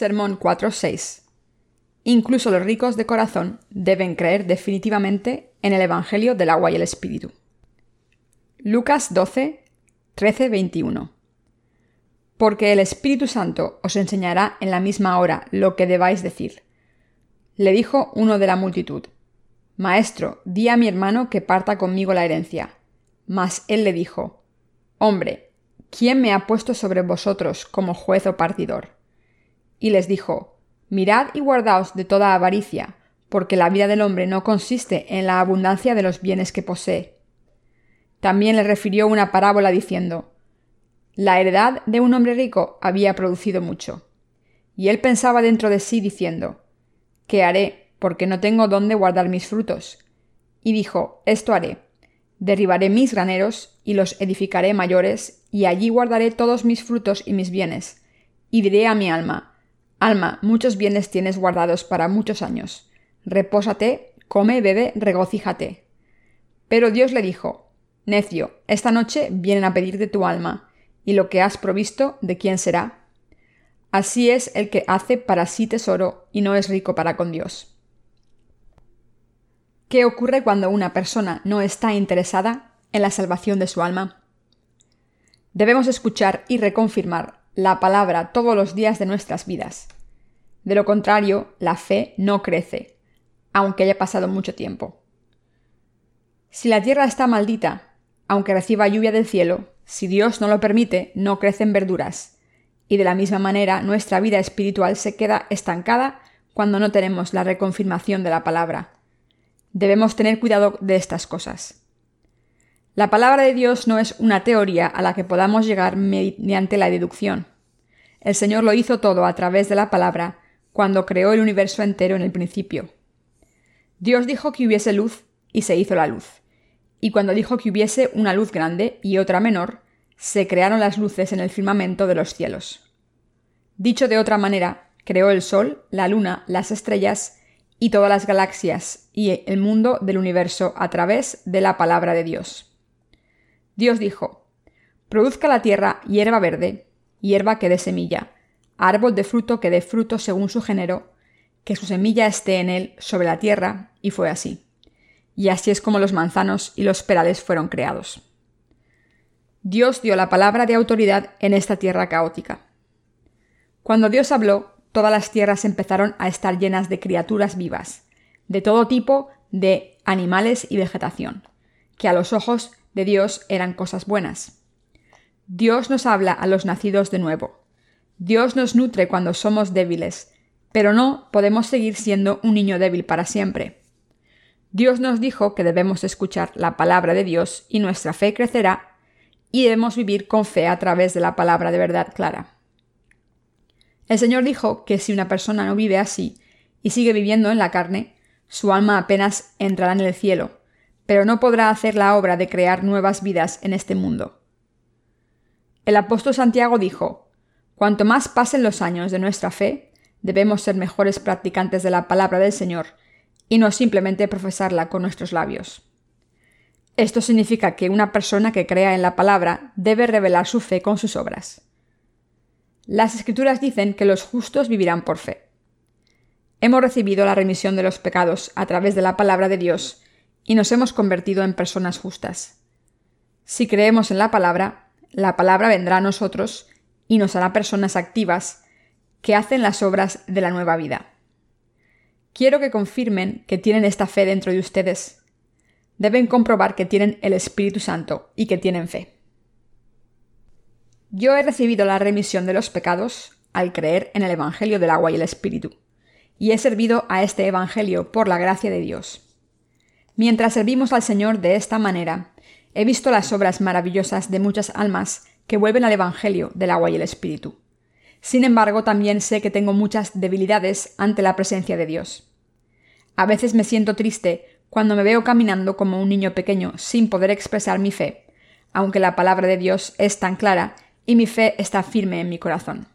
Sermón 4.6. Incluso los ricos de corazón deben creer definitivamente en el Evangelio del agua y el Espíritu. Lucas 12, 13, 21. Porque el Espíritu Santo os enseñará en la misma hora lo que debáis decir. Le dijo uno de la multitud, Maestro, di a mi hermano que parta conmigo la herencia. Mas él le dijo, Hombre, ¿quién me ha puesto sobre vosotros como juez o partidor? Y les dijo, Mirad y guardaos de toda avaricia, porque la vida del hombre no consiste en la abundancia de los bienes que posee. También le refirió una parábola diciendo, La heredad de un hombre rico había producido mucho. Y él pensaba dentro de sí diciendo, ¿Qué haré? Porque no tengo dónde guardar mis frutos. Y dijo, Esto haré. Derribaré mis graneros y los edificaré mayores, y allí guardaré todos mis frutos y mis bienes. Y diré a mi alma, Alma, muchos bienes tienes guardados para muchos años. Repósate, come, bebe, regocíjate. Pero Dios le dijo, Necio, esta noche vienen a pedirte tu alma, y lo que has provisto, ¿de quién será? Así es el que hace para sí tesoro y no es rico para con Dios. ¿Qué ocurre cuando una persona no está interesada en la salvación de su alma? Debemos escuchar y reconfirmar la palabra todos los días de nuestras vidas. De lo contrario, la fe no crece, aunque haya pasado mucho tiempo. Si la tierra está maldita, aunque reciba lluvia del cielo, si Dios no lo permite, no crecen verduras. Y de la misma manera, nuestra vida espiritual se queda estancada cuando no tenemos la reconfirmación de la palabra. Debemos tener cuidado de estas cosas. La palabra de Dios no es una teoría a la que podamos llegar mediante la deducción. El Señor lo hizo todo a través de la palabra cuando creó el universo entero en el principio. Dios dijo que hubiese luz y se hizo la luz. Y cuando dijo que hubiese una luz grande y otra menor, se crearon las luces en el firmamento de los cielos. Dicho de otra manera, creó el Sol, la Luna, las estrellas y todas las galaxias y el mundo del universo a través de la palabra de Dios. Dios dijo, Produzca la tierra hierba verde, hierba que dé semilla, árbol de fruto que dé fruto según su género, que su semilla esté en él sobre la tierra, y fue así. Y así es como los manzanos y los perales fueron creados. Dios dio la palabra de autoridad en esta tierra caótica. Cuando Dios habló, todas las tierras empezaron a estar llenas de criaturas vivas, de todo tipo de animales y vegetación, que a los ojos de Dios eran cosas buenas. Dios nos habla a los nacidos de nuevo. Dios nos nutre cuando somos débiles, pero no podemos seguir siendo un niño débil para siempre. Dios nos dijo que debemos escuchar la palabra de Dios y nuestra fe crecerá y debemos vivir con fe a través de la palabra de verdad clara. El Señor dijo que si una persona no vive así y sigue viviendo en la carne, su alma apenas entrará en el cielo, pero no podrá hacer la obra de crear nuevas vidas en este mundo. El apóstol Santiago dijo, Cuanto más pasen los años de nuestra fe, debemos ser mejores practicantes de la palabra del Señor y no simplemente profesarla con nuestros labios. Esto significa que una persona que crea en la palabra debe revelar su fe con sus obras. Las escrituras dicen que los justos vivirán por fe. Hemos recibido la remisión de los pecados a través de la palabra de Dios y nos hemos convertido en personas justas. Si creemos en la palabra, la palabra vendrá a nosotros y nos hará personas activas que hacen las obras de la nueva vida. Quiero que confirmen que tienen esta fe dentro de ustedes. Deben comprobar que tienen el Espíritu Santo y que tienen fe. Yo he recibido la remisión de los pecados al creer en el Evangelio del agua y el Espíritu, y he servido a este Evangelio por la gracia de Dios. Mientras servimos al Señor de esta manera, he visto las obras maravillosas de muchas almas que vuelven al Evangelio del agua y el Espíritu. Sin embargo, también sé que tengo muchas debilidades ante la presencia de Dios. A veces me siento triste cuando me veo caminando como un niño pequeño sin poder expresar mi fe, aunque la palabra de Dios es tan clara y mi fe está firme en mi corazón.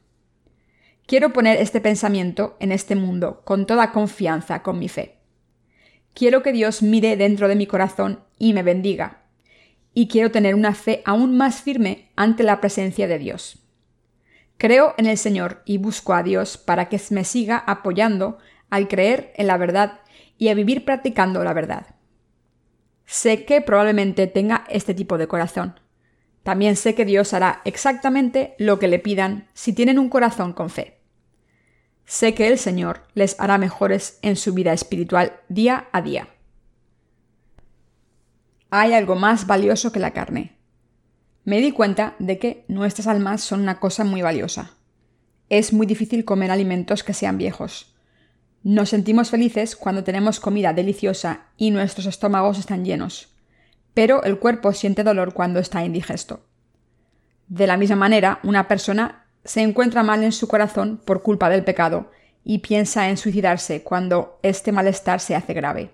Quiero poner este pensamiento en este mundo con toda confianza con mi fe. Quiero que Dios mire dentro de mi corazón y me bendiga. Y quiero tener una fe aún más firme ante la presencia de Dios. Creo en el Señor y busco a Dios para que me siga apoyando al creer en la verdad y a vivir practicando la verdad. Sé que probablemente tenga este tipo de corazón. También sé que Dios hará exactamente lo que le pidan si tienen un corazón con fe. Sé que el Señor les hará mejores en su vida espiritual día a día. Hay algo más valioso que la carne. Me di cuenta de que nuestras almas son una cosa muy valiosa. Es muy difícil comer alimentos que sean viejos. Nos sentimos felices cuando tenemos comida deliciosa y nuestros estómagos están llenos, pero el cuerpo siente dolor cuando está indigesto. De la misma manera, una persona se encuentra mal en su corazón por culpa del pecado y piensa en suicidarse cuando este malestar se hace grave.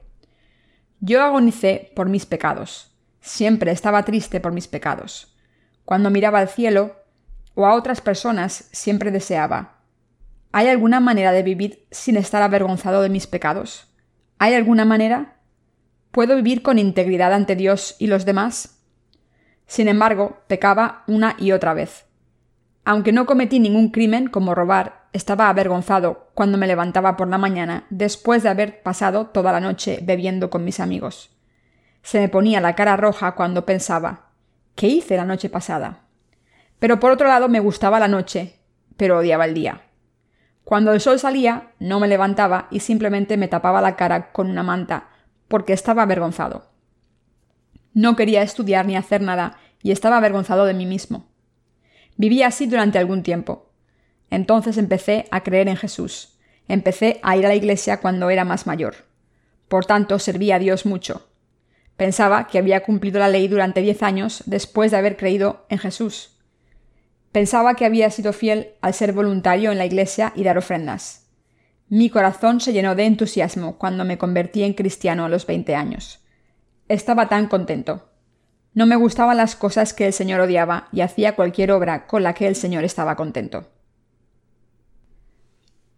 Yo agonicé por mis pecados. Siempre estaba triste por mis pecados. Cuando miraba al cielo o a otras personas, siempre deseaba, ¿Hay alguna manera de vivir sin estar avergonzado de mis pecados? ¿Hay alguna manera? ¿Puedo vivir con integridad ante Dios y los demás? Sin embargo, pecaba una y otra vez. Aunque no cometí ningún crimen como robar, estaba avergonzado cuando me levantaba por la mañana después de haber pasado toda la noche bebiendo con mis amigos. Se me ponía la cara roja cuando pensaba ¿qué hice la noche pasada? Pero por otro lado me gustaba la noche, pero odiaba el día. Cuando el sol salía, no me levantaba y simplemente me tapaba la cara con una manta, porque estaba avergonzado. No quería estudiar ni hacer nada y estaba avergonzado de mí mismo. Viví así durante algún tiempo. Entonces empecé a creer en Jesús. Empecé a ir a la iglesia cuando era más mayor. Por tanto, servía a Dios mucho. Pensaba que había cumplido la ley durante diez años después de haber creído en Jesús. Pensaba que había sido fiel al ser voluntario en la iglesia y dar ofrendas. Mi corazón se llenó de entusiasmo cuando me convertí en cristiano a los 20 años. Estaba tan contento. No me gustaban las cosas que el Señor odiaba y hacía cualquier obra con la que el Señor estaba contento.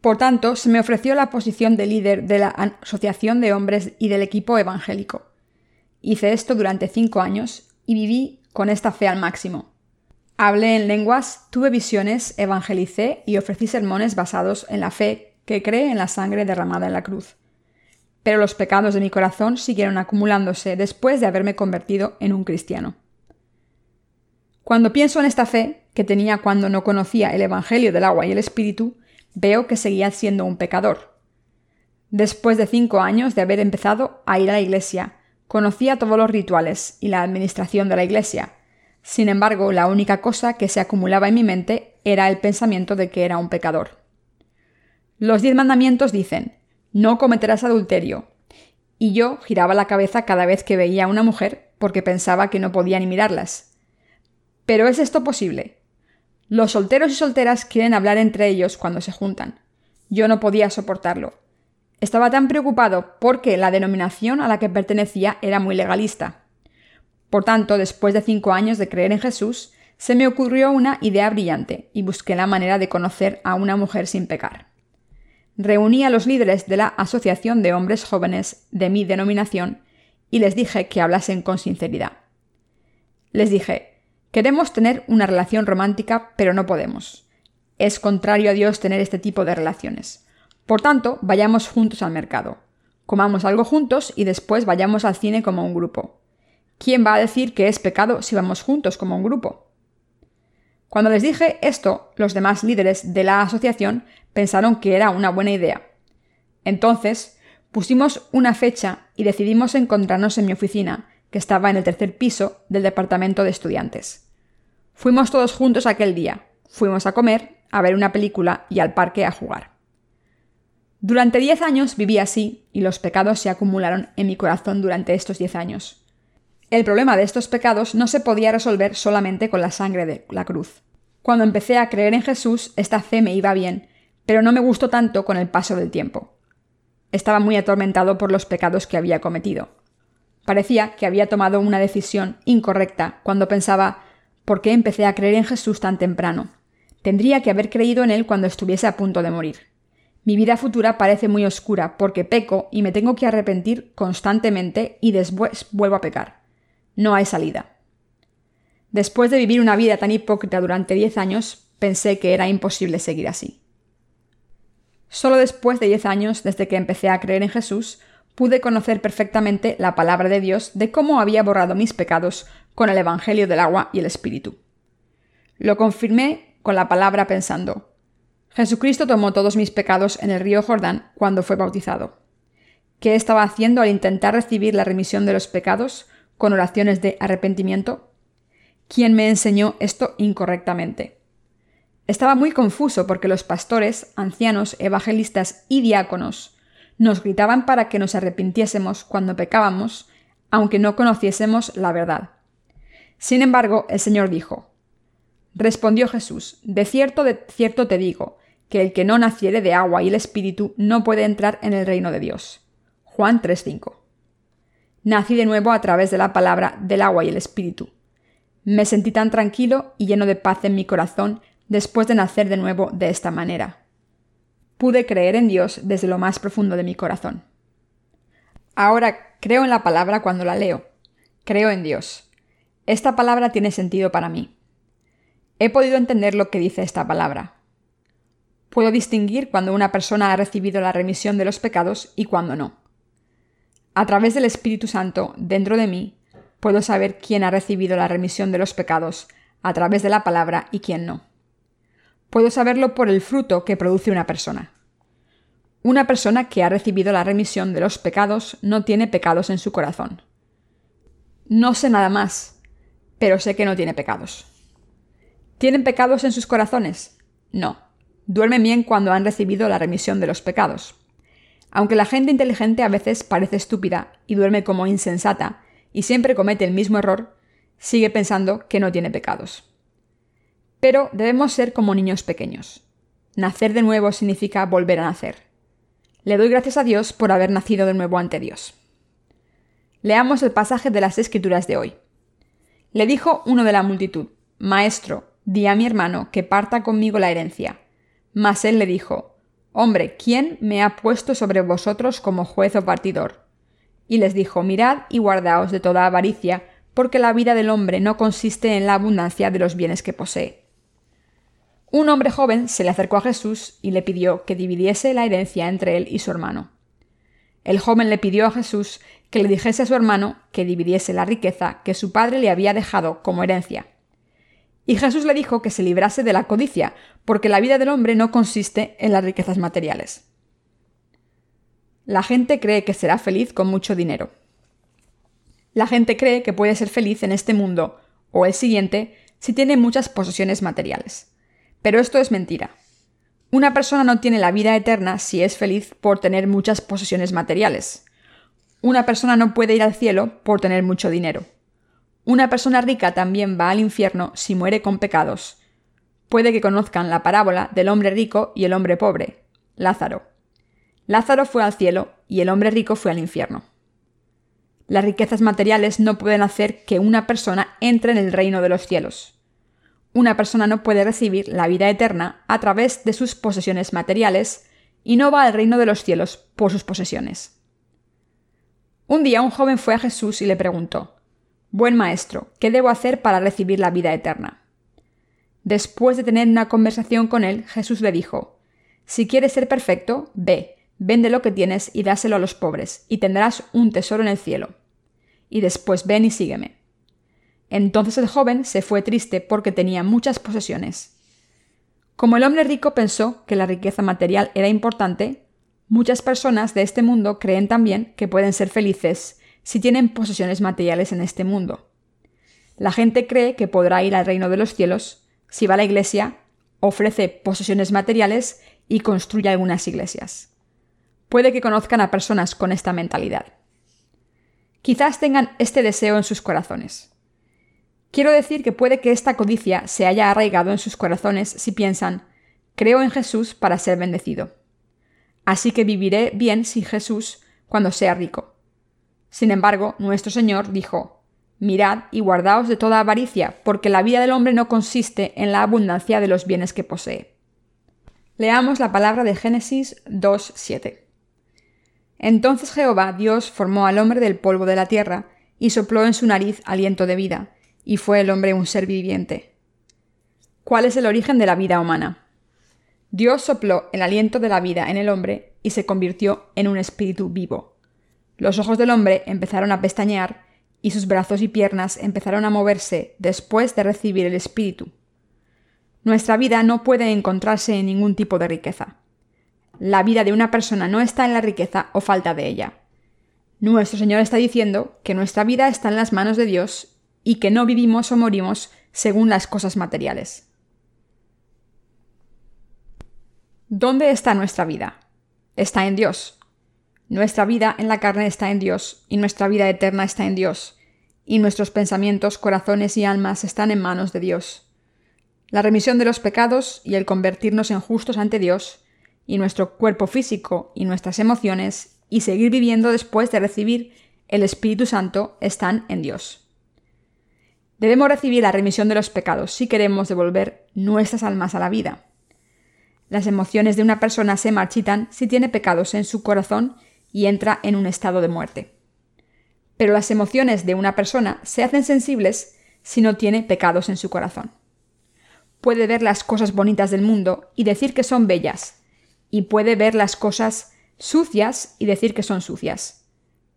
Por tanto, se me ofreció la posición de líder de la Asociación de Hombres y del equipo evangélico. Hice esto durante cinco años y viví con esta fe al máximo. Hablé en lenguas, tuve visiones, evangelicé y ofrecí sermones basados en la fe que cree en la sangre derramada en la cruz. Pero los pecados de mi corazón siguieron acumulándose después de haberme convertido en un cristiano. Cuando pienso en esta fe que tenía cuando no conocía el Evangelio del agua y el Espíritu, veo que seguía siendo un pecador. Después de cinco años de haber empezado a ir a la iglesia, conocía todos los rituales y la administración de la iglesia, sin embargo, la única cosa que se acumulaba en mi mente era el pensamiento de que era un pecador. Los diez mandamientos dicen, no cometerás adulterio. Y yo giraba la cabeza cada vez que veía a una mujer porque pensaba que no podía ni mirarlas. Pero ¿es esto posible? Los solteros y solteras quieren hablar entre ellos cuando se juntan. Yo no podía soportarlo. Estaba tan preocupado porque la denominación a la que pertenecía era muy legalista. Por tanto, después de cinco años de creer en Jesús, se me ocurrió una idea brillante y busqué la manera de conocer a una mujer sin pecar. Reuní a los líderes de la Asociación de Hombres Jóvenes de mi denominación y les dije que hablasen con sinceridad. Les dije, queremos tener una relación romántica, pero no podemos. Es contrario a Dios tener este tipo de relaciones. Por tanto, vayamos juntos al mercado. Comamos algo juntos y después vayamos al cine como un grupo. ¿quién va a decir que es pecado si vamos juntos como un grupo? Cuando les dije esto, los demás líderes de la asociación pensaron que era una buena idea. Entonces, pusimos una fecha y decidimos encontrarnos en mi oficina, que estaba en el tercer piso del departamento de estudiantes. Fuimos todos juntos aquel día. Fuimos a comer, a ver una película y al parque a jugar. Durante diez años viví así y los pecados se acumularon en mi corazón durante estos diez años. El problema de estos pecados no se podía resolver solamente con la sangre de la cruz. Cuando empecé a creer en Jesús, esta fe me iba bien, pero no me gustó tanto con el paso del tiempo. Estaba muy atormentado por los pecados que había cometido. Parecía que había tomado una decisión incorrecta cuando pensaba ¿por qué empecé a creer en Jesús tan temprano? Tendría que haber creído en Él cuando estuviese a punto de morir. Mi vida futura parece muy oscura porque peco y me tengo que arrepentir constantemente y después vuelvo a pecar. No hay salida. Después de vivir una vida tan hipócrita durante diez años, pensé que era imposible seguir así. Solo después de diez años desde que empecé a creer en Jesús, pude conocer perfectamente la palabra de Dios de cómo había borrado mis pecados con el Evangelio del agua y el Espíritu. Lo confirmé con la palabra pensando, Jesucristo tomó todos mis pecados en el río Jordán cuando fue bautizado. ¿Qué estaba haciendo al intentar recibir la remisión de los pecados con oraciones de arrepentimiento? ¿Quién me enseñó esto incorrectamente? Estaba muy confuso porque los pastores, ancianos, evangelistas y diáconos nos gritaban para que nos arrepintiésemos cuando pecábamos, aunque no conociésemos la verdad. Sin embargo, el Señor dijo, Respondió Jesús, De cierto, de cierto te digo, que el que no naciere de agua y el Espíritu no puede entrar en el reino de Dios. Juan 3:5. Nací de nuevo a través de la palabra del agua y el Espíritu. Me sentí tan tranquilo y lleno de paz en mi corazón después de nacer de nuevo de esta manera. Pude creer en Dios desde lo más profundo de mi corazón. Ahora creo en la palabra cuando la leo. Creo en Dios. Esta palabra tiene sentido para mí. He podido entender lo que dice esta palabra. Puedo distinguir cuando una persona ha recibido la remisión de los pecados y cuando no. A través del Espíritu Santo dentro de mí, puedo saber quién ha recibido la remisión de los pecados a través de la palabra y quién no. Puedo saberlo por el fruto que produce una persona. Una persona que ha recibido la remisión de los pecados no tiene pecados en su corazón. No sé nada más, pero sé que no tiene pecados. ¿Tienen pecados en sus corazones? No. Duermen bien cuando han recibido la remisión de los pecados. Aunque la gente inteligente a veces parece estúpida y duerme como insensata y siempre comete el mismo error, sigue pensando que no tiene pecados. Pero debemos ser como niños pequeños. Nacer de nuevo significa volver a nacer. Le doy gracias a Dios por haber nacido de nuevo ante Dios. Leamos el pasaje de las Escrituras de hoy. Le dijo uno de la multitud, Maestro, di a mi hermano que parta conmigo la herencia. Mas él le dijo, Hombre, ¿quién me ha puesto sobre vosotros como juez o partidor? Y les dijo, Mirad y guardaos de toda avaricia, porque la vida del hombre no consiste en la abundancia de los bienes que posee. Un hombre joven se le acercó a Jesús y le pidió que dividiese la herencia entre él y su hermano. El joven le pidió a Jesús que le dijese a su hermano que dividiese la riqueza que su padre le había dejado como herencia. Y Jesús le dijo que se librase de la codicia, porque la vida del hombre no consiste en las riquezas materiales. La gente cree que será feliz con mucho dinero. La gente cree que puede ser feliz en este mundo o el siguiente si tiene muchas posesiones materiales. Pero esto es mentira. Una persona no tiene la vida eterna si es feliz por tener muchas posesiones materiales. Una persona no puede ir al cielo por tener mucho dinero. Una persona rica también va al infierno si muere con pecados. Puede que conozcan la parábola del hombre rico y el hombre pobre, Lázaro. Lázaro fue al cielo y el hombre rico fue al infierno. Las riquezas materiales no pueden hacer que una persona entre en el reino de los cielos una persona no puede recibir la vida eterna a través de sus posesiones materiales y no va al reino de los cielos por sus posesiones. Un día un joven fue a Jesús y le preguntó, Buen maestro, ¿qué debo hacer para recibir la vida eterna? Después de tener una conversación con él, Jesús le dijo, Si quieres ser perfecto, ve, vende lo que tienes y dáselo a los pobres, y tendrás un tesoro en el cielo. Y después ven y sígueme. Entonces el joven se fue triste porque tenía muchas posesiones. Como el hombre rico pensó que la riqueza material era importante, muchas personas de este mundo creen también que pueden ser felices si tienen posesiones materiales en este mundo. La gente cree que podrá ir al reino de los cielos si va a la iglesia, ofrece posesiones materiales y construye algunas iglesias. Puede que conozcan a personas con esta mentalidad. Quizás tengan este deseo en sus corazones. Quiero decir que puede que esta codicia se haya arraigado en sus corazones si piensan, creo en Jesús para ser bendecido. Así que viviré bien sin Jesús cuando sea rico. Sin embargo, nuestro Señor dijo, Mirad y guardaos de toda avaricia, porque la vida del hombre no consiste en la abundancia de los bienes que posee. Leamos la palabra de Génesis 2.7. Entonces Jehová Dios formó al hombre del polvo de la tierra, y sopló en su nariz aliento de vida, y fue el hombre un ser viviente. ¿Cuál es el origen de la vida humana? Dios sopló el aliento de la vida en el hombre y se convirtió en un espíritu vivo. Los ojos del hombre empezaron a pestañear y sus brazos y piernas empezaron a moverse después de recibir el espíritu. Nuestra vida no puede encontrarse en ningún tipo de riqueza. La vida de una persona no está en la riqueza o falta de ella. Nuestro Señor está diciendo que nuestra vida está en las manos de Dios y que no vivimos o morimos según las cosas materiales. ¿Dónde está nuestra vida? Está en Dios. Nuestra vida en la carne está en Dios y nuestra vida eterna está en Dios, y nuestros pensamientos, corazones y almas están en manos de Dios. La remisión de los pecados y el convertirnos en justos ante Dios, y nuestro cuerpo físico y nuestras emociones, y seguir viviendo después de recibir el Espíritu Santo están en Dios. Debemos recibir la remisión de los pecados si queremos devolver nuestras almas a la vida. Las emociones de una persona se marchitan si tiene pecados en su corazón y entra en un estado de muerte. Pero las emociones de una persona se hacen sensibles si no tiene pecados en su corazón puede ver las cosas bonitas del mundo y decir que son bellas, y puede ver las cosas sucias y decir que son sucias.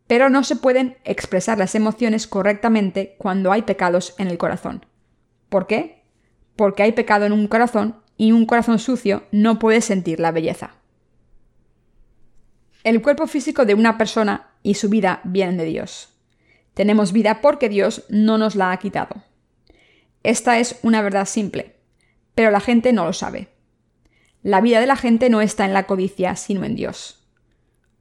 Pero no se pueden expresar las emociones correctamente cuando hay pecados en el corazón. ¿Por qué? Porque hay pecado en un corazón y un corazón sucio no puede sentir la belleza. El cuerpo físico de una persona y su vida vienen de Dios. Tenemos vida porque Dios no nos la ha quitado. Esta es una verdad simple pero la gente no lo sabe. La vida de la gente no está en la codicia, sino en Dios.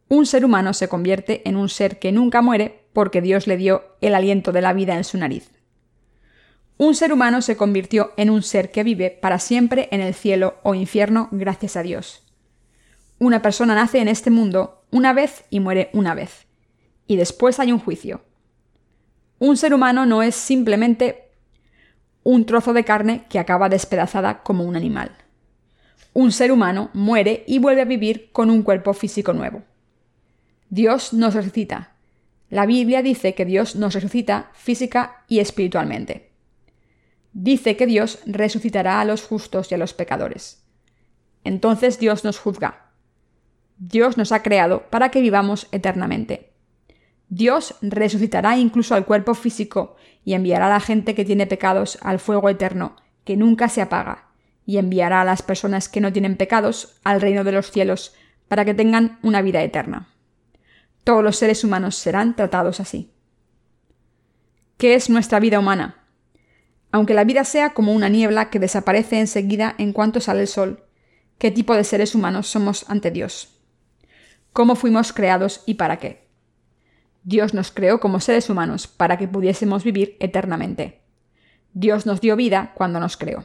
Un ser humano se convierte en un ser que nunca muere porque Dios le dio el aliento de la vida en su nariz. Un ser humano se convirtió en un ser que vive para siempre en el cielo o infierno gracias a Dios. Una persona nace en este mundo una vez y muere una vez, y después hay un juicio. Un ser humano no es simplemente un trozo de carne que acaba despedazada como un animal. Un ser humano muere y vuelve a vivir con un cuerpo físico nuevo. Dios nos resucita. La Biblia dice que Dios nos resucita física y espiritualmente. Dice que Dios resucitará a los justos y a los pecadores. Entonces Dios nos juzga. Dios nos ha creado para que vivamos eternamente. Dios resucitará incluso al cuerpo físico y enviará a la gente que tiene pecados al fuego eterno, que nunca se apaga, y enviará a las personas que no tienen pecados al reino de los cielos, para que tengan una vida eterna. Todos los seres humanos serán tratados así. ¿Qué es nuestra vida humana? Aunque la vida sea como una niebla que desaparece enseguida en cuanto sale el sol, ¿qué tipo de seres humanos somos ante Dios? ¿Cómo fuimos creados y para qué? Dios nos creó como seres humanos para que pudiésemos vivir eternamente. Dios nos dio vida cuando nos creó.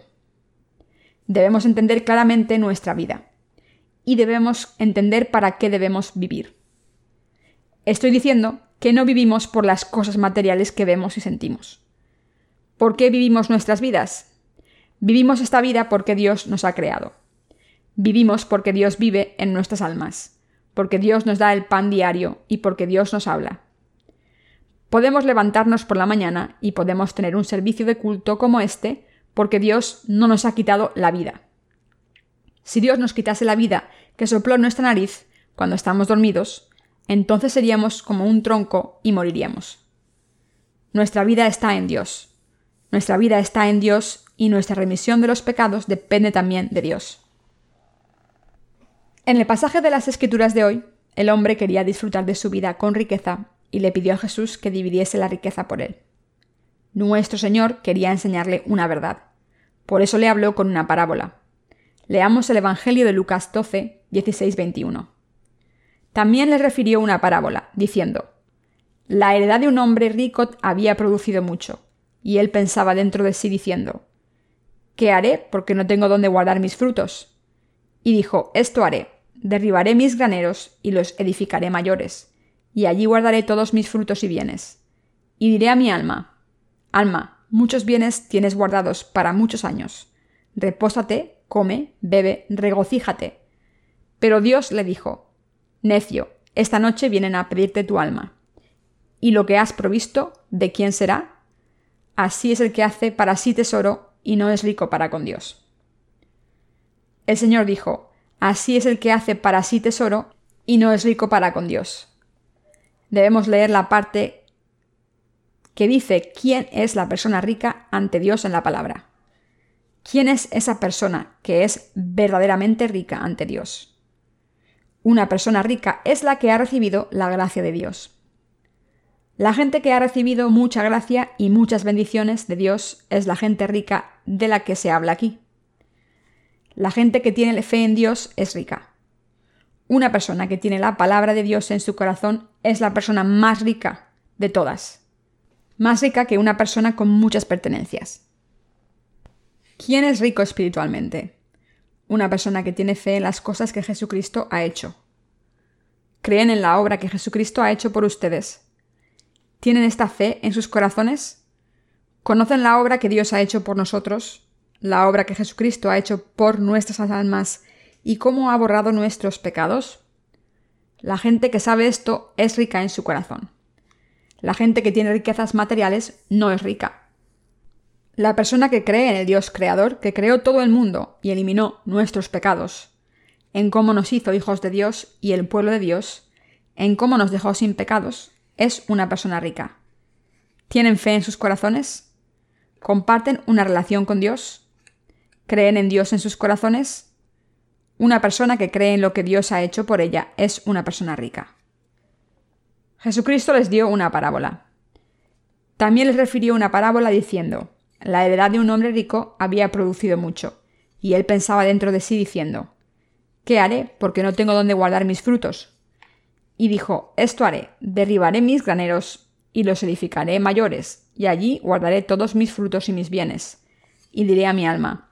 Debemos entender claramente nuestra vida y debemos entender para qué debemos vivir. Estoy diciendo que no vivimos por las cosas materiales que vemos y sentimos. ¿Por qué vivimos nuestras vidas? Vivimos esta vida porque Dios nos ha creado. Vivimos porque Dios vive en nuestras almas, porque Dios nos da el pan diario y porque Dios nos habla. Podemos levantarnos por la mañana y podemos tener un servicio de culto como este porque Dios no nos ha quitado la vida. Si Dios nos quitase la vida que sopló en nuestra nariz cuando estamos dormidos, entonces seríamos como un tronco y moriríamos. Nuestra vida está en Dios. Nuestra vida está en Dios y nuestra remisión de los pecados depende también de Dios. En el pasaje de las Escrituras de hoy, el hombre quería disfrutar de su vida con riqueza y le pidió a Jesús que dividiese la riqueza por él. Nuestro Señor quería enseñarle una verdad. Por eso le habló con una parábola. Leamos el Evangelio de Lucas 12, 16, 21. También le refirió una parábola, diciendo, La heredad de un hombre rico había producido mucho, y él pensaba dentro de sí diciendo, ¿Qué haré porque no tengo dónde guardar mis frutos? Y dijo, Esto haré, derribaré mis graneros y los edificaré mayores y allí guardaré todos mis frutos y bienes. Y diré a mi alma, Alma, muchos bienes tienes guardados para muchos años. Repósate, come, bebe, regocíjate. Pero Dios le dijo, Necio, esta noche vienen a pedirte tu alma. ¿Y lo que has provisto, de quién será? Así es el que hace para sí tesoro y no es rico para con Dios. El Señor dijo, Así es el que hace para sí tesoro y no es rico para con Dios. Debemos leer la parte que dice quién es la persona rica ante Dios en la palabra. ¿Quién es esa persona que es verdaderamente rica ante Dios? Una persona rica es la que ha recibido la gracia de Dios. La gente que ha recibido mucha gracia y muchas bendiciones de Dios es la gente rica de la que se habla aquí. La gente que tiene fe en Dios es rica. Una persona que tiene la palabra de Dios en su corazón es la persona más rica de todas. Más rica que una persona con muchas pertenencias. ¿Quién es rico espiritualmente? Una persona que tiene fe en las cosas que Jesucristo ha hecho. ¿Creen en la obra que Jesucristo ha hecho por ustedes? ¿Tienen esta fe en sus corazones? ¿Conocen la obra que Dios ha hecho por nosotros? ¿La obra que Jesucristo ha hecho por nuestras almas y cómo ha borrado nuestros pecados? La gente que sabe esto es rica en su corazón. La gente que tiene riquezas materiales no es rica. La persona que cree en el Dios creador, que creó todo el mundo y eliminó nuestros pecados, en cómo nos hizo hijos de Dios y el pueblo de Dios, en cómo nos dejó sin pecados, es una persona rica. ¿Tienen fe en sus corazones? ¿Comparten una relación con Dios? ¿Creen en Dios en sus corazones? Una persona que cree en lo que Dios ha hecho por ella es una persona rica. Jesucristo les dio una parábola. También les refirió una parábola diciendo, la heredad de un hombre rico había producido mucho, y él pensaba dentro de sí diciendo, ¿Qué haré? Porque no tengo dónde guardar mis frutos. Y dijo, Esto haré, derribaré mis graneros y los edificaré mayores, y allí guardaré todos mis frutos y mis bienes. Y diré a mi alma,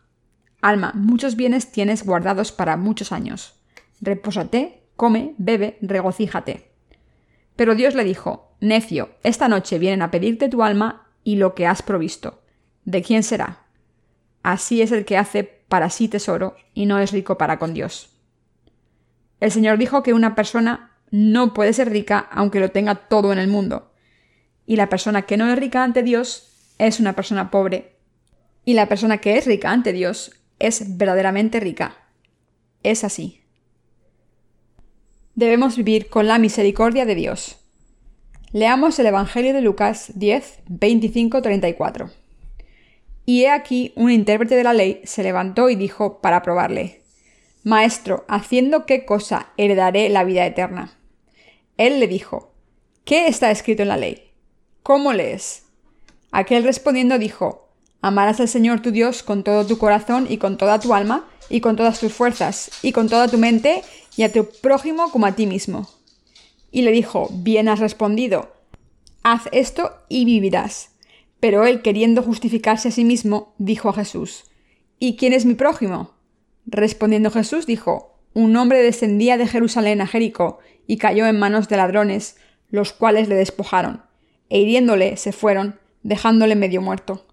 Alma, muchos bienes tienes guardados para muchos años. Repósate, come, bebe, regocíjate. Pero Dios le dijo, Necio, esta noche vienen a pedirte tu alma y lo que has provisto. ¿de quién será? Así es el que hace para sí tesoro y no es rico para con Dios. El Señor dijo que una persona no puede ser rica aunque lo tenga todo en el mundo. Y la persona que no es rica ante Dios es una persona pobre. Y la persona que es rica ante Dios es verdaderamente rica. Es así. Debemos vivir con la misericordia de Dios. Leamos el Evangelio de Lucas 10, 25, 34. Y he aquí un intérprete de la ley se levantó y dijo para probarle, Maestro, ¿haciendo qué cosa heredaré la vida eterna? Él le dijo, ¿qué está escrito en la ley? ¿Cómo lees? Aquel respondiendo dijo, Amarás al Señor tu Dios con todo tu corazón y con toda tu alma y con todas tus fuerzas y con toda tu mente y a tu prójimo como a ti mismo. Y le dijo, Bien has respondido, haz esto y vivirás. Pero él, queriendo justificarse a sí mismo, dijo a Jesús, ¿Y quién es mi prójimo? Respondiendo Jesús dijo, Un hombre descendía de Jerusalén a Jericó y cayó en manos de ladrones, los cuales le despojaron, e hiriéndole se fueron, dejándole medio muerto.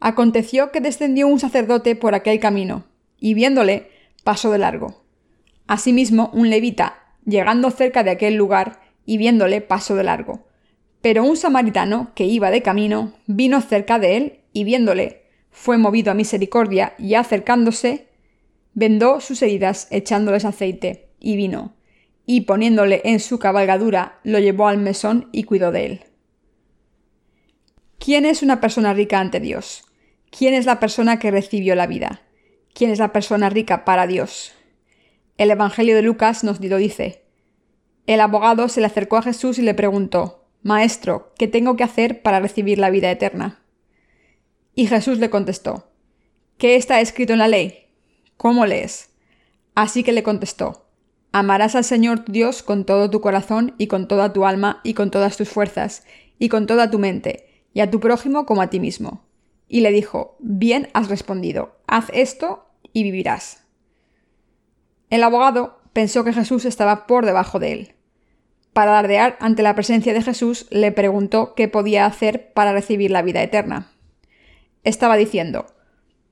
Aconteció que descendió un sacerdote por aquel camino, y viéndole, pasó de largo. Asimismo, un levita, llegando cerca de aquel lugar, y viéndole, pasó de largo. Pero un samaritano que iba de camino vino cerca de él y viéndole, fue movido a misericordia y acercándose, vendó sus heridas echándoles aceite y vino, y poniéndole en su cabalgadura, lo llevó al mesón y cuidó de él. ¿Quién es una persona rica ante Dios? ¿Quién es la persona que recibió la vida? ¿Quién es la persona rica para Dios? El Evangelio de Lucas nos lo dice. El abogado se le acercó a Jesús y le preguntó, Maestro, ¿qué tengo que hacer para recibir la vida eterna? Y Jesús le contestó, ¿qué está escrito en la ley? ¿Cómo lees? Así que le contestó, Amarás al Señor tu Dios con todo tu corazón y con toda tu alma y con todas tus fuerzas y con toda tu mente, y a tu prójimo como a ti mismo. Y le dijo, Bien has respondido, haz esto y vivirás. El abogado pensó que Jesús estaba por debajo de él para alardear ante la presencia de Jesús, le preguntó qué podía hacer para recibir la vida eterna. Estaba diciendo,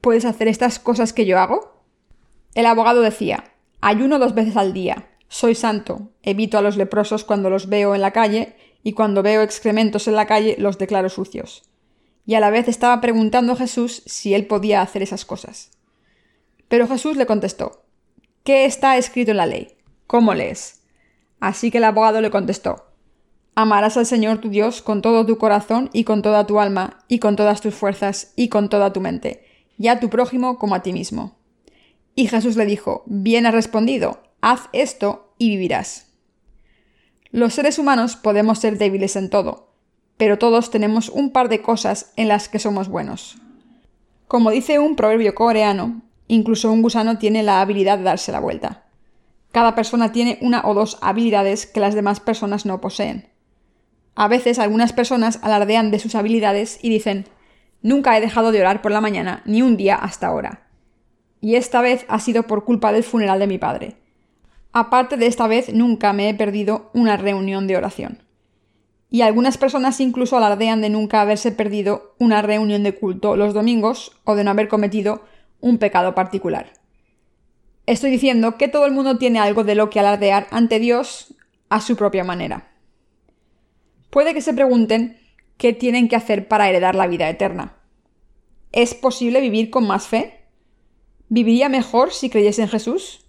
¿puedes hacer estas cosas que yo hago? El abogado decía, ayuno dos veces al día, soy santo, evito a los leprosos cuando los veo en la calle y cuando veo excrementos en la calle los declaro sucios. Y a la vez estaba preguntando a Jesús si él podía hacer esas cosas. Pero Jesús le contestó, ¿qué está escrito en la ley? ¿Cómo lees? Así que el abogado le contestó, Amarás al Señor tu Dios con todo tu corazón y con toda tu alma, y con todas tus fuerzas, y con toda tu mente, y a tu prójimo como a ti mismo. Y Jesús le dijo, Bien has respondido, haz esto y vivirás. Los seres humanos podemos ser débiles en todo, pero todos tenemos un par de cosas en las que somos buenos. Como dice un proverbio coreano, incluso un gusano tiene la habilidad de darse la vuelta. Cada persona tiene una o dos habilidades que las demás personas no poseen. A veces algunas personas alardean de sus habilidades y dicen, nunca he dejado de orar por la mañana ni un día hasta ahora. Y esta vez ha sido por culpa del funeral de mi padre. Aparte de esta vez, nunca me he perdido una reunión de oración. Y algunas personas incluso alardean de nunca haberse perdido una reunión de culto los domingos o de no haber cometido un pecado particular. Estoy diciendo que todo el mundo tiene algo de lo que alardear ante Dios a su propia manera puede que se pregunten qué tienen que hacer para heredar la vida eterna. ¿Es posible vivir con más fe? ¿Viviría mejor si creyese en Jesús?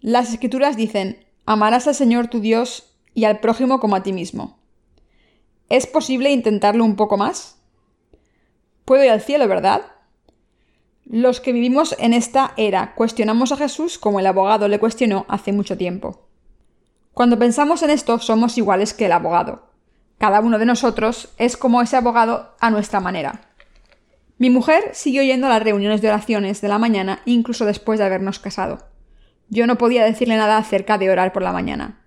Las escrituras dicen, amarás al Señor tu Dios y al prójimo como a ti mismo. ¿Es posible intentarlo un poco más? Puedo ir al cielo, ¿verdad? Los que vivimos en esta era cuestionamos a Jesús como el abogado le cuestionó hace mucho tiempo. Cuando pensamos en esto somos iguales que el abogado. Cada uno de nosotros es como ese abogado a nuestra manera. Mi mujer siguió yendo a las reuniones de oraciones de la mañana incluso después de habernos casado. Yo no podía decirle nada acerca de orar por la mañana.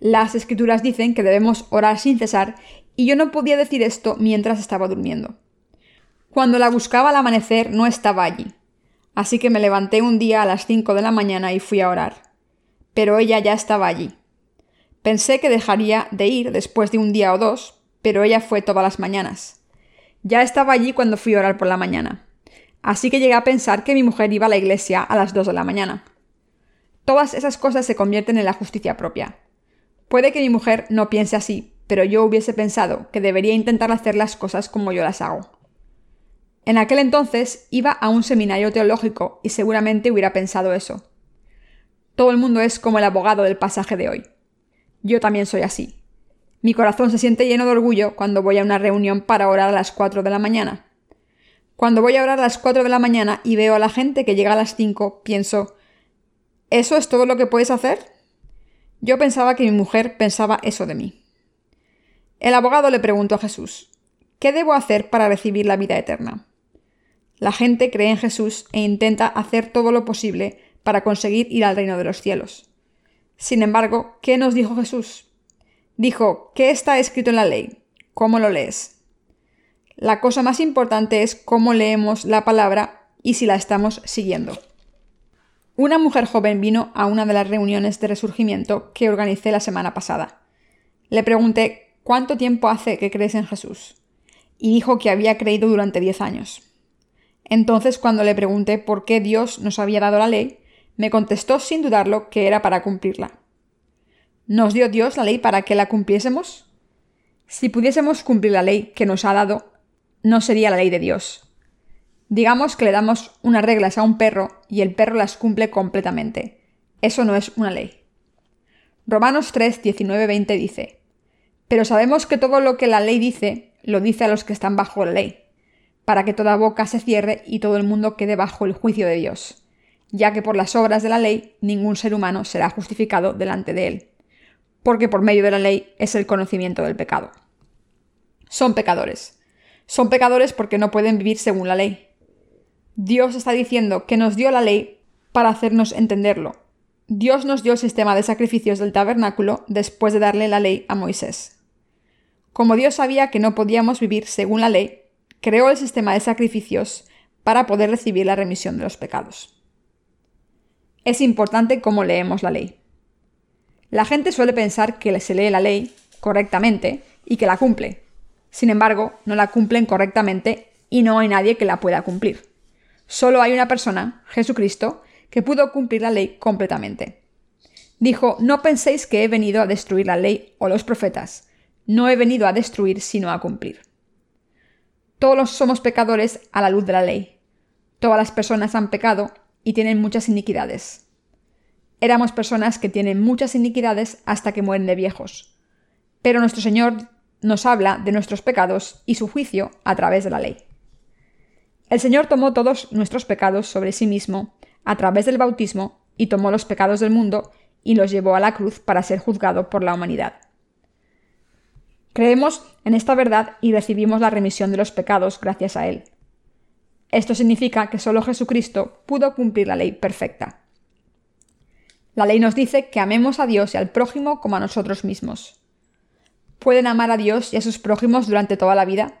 Las escrituras dicen que debemos orar sin cesar y yo no podía decir esto mientras estaba durmiendo. Cuando la buscaba al amanecer no estaba allí, así que me levanté un día a las cinco de la mañana y fui a orar. Pero ella ya estaba allí. Pensé que dejaría de ir después de un día o dos, pero ella fue todas las mañanas. Ya estaba allí cuando fui a orar por la mañana. Así que llegué a pensar que mi mujer iba a la iglesia a las dos de la mañana. Todas esas cosas se convierten en la justicia propia. Puede que mi mujer no piense así, pero yo hubiese pensado que debería intentar hacer las cosas como yo las hago. En aquel entonces iba a un seminario teológico y seguramente hubiera pensado eso. Todo el mundo es como el abogado del pasaje de hoy. Yo también soy así. Mi corazón se siente lleno de orgullo cuando voy a una reunión para orar a las 4 de la mañana. Cuando voy a orar a las 4 de la mañana y veo a la gente que llega a las 5, pienso, ¿eso es todo lo que puedes hacer? Yo pensaba que mi mujer pensaba eso de mí. El abogado le preguntó a Jesús, ¿qué debo hacer para recibir la vida eterna? La gente cree en Jesús e intenta hacer todo lo posible para conseguir ir al reino de los cielos. Sin embargo, ¿qué nos dijo Jesús? Dijo, ¿qué está escrito en la ley? ¿Cómo lo lees? La cosa más importante es cómo leemos la palabra y si la estamos siguiendo. Una mujer joven vino a una de las reuniones de resurgimiento que organicé la semana pasada. Le pregunté, ¿cuánto tiempo hace que crees en Jesús? Y dijo que había creído durante diez años. Entonces, cuando le pregunté por qué Dios nos había dado la ley, me contestó sin dudarlo que era para cumplirla. ¿Nos dio Dios la ley para que la cumpliésemos? Si pudiésemos cumplir la ley que nos ha dado, no sería la ley de Dios. Digamos que le damos unas reglas a un perro y el perro las cumple completamente. Eso no es una ley. Romanos 3, 19, 20 dice, Pero sabemos que todo lo que la ley dice, lo dice a los que están bajo la ley, para que toda boca se cierre y todo el mundo quede bajo el juicio de Dios ya que por las obras de la ley ningún ser humano será justificado delante de él, porque por medio de la ley es el conocimiento del pecado. Son pecadores. Son pecadores porque no pueden vivir según la ley. Dios está diciendo que nos dio la ley para hacernos entenderlo. Dios nos dio el sistema de sacrificios del tabernáculo después de darle la ley a Moisés. Como Dios sabía que no podíamos vivir según la ley, creó el sistema de sacrificios para poder recibir la remisión de los pecados es importante cómo leemos la ley. La gente suele pensar que se lee la ley correctamente y que la cumple. Sin embargo, no la cumplen correctamente y no hay nadie que la pueda cumplir. Solo hay una persona, Jesucristo, que pudo cumplir la ley completamente. Dijo, no penséis que he venido a destruir la ley o los profetas. No he venido a destruir sino a cumplir. Todos somos pecadores a la luz de la ley. Todas las personas han pecado y tienen muchas iniquidades. Éramos personas que tienen muchas iniquidades hasta que mueren de viejos. Pero nuestro Señor nos habla de nuestros pecados y su juicio a través de la ley. El Señor tomó todos nuestros pecados sobre sí mismo a través del bautismo y tomó los pecados del mundo y los llevó a la cruz para ser juzgado por la humanidad. Creemos en esta verdad y recibimos la remisión de los pecados gracias a Él. Esto significa que solo Jesucristo pudo cumplir la ley perfecta. La ley nos dice que amemos a Dios y al prójimo como a nosotros mismos. ¿Pueden amar a Dios y a sus prójimos durante toda la vida?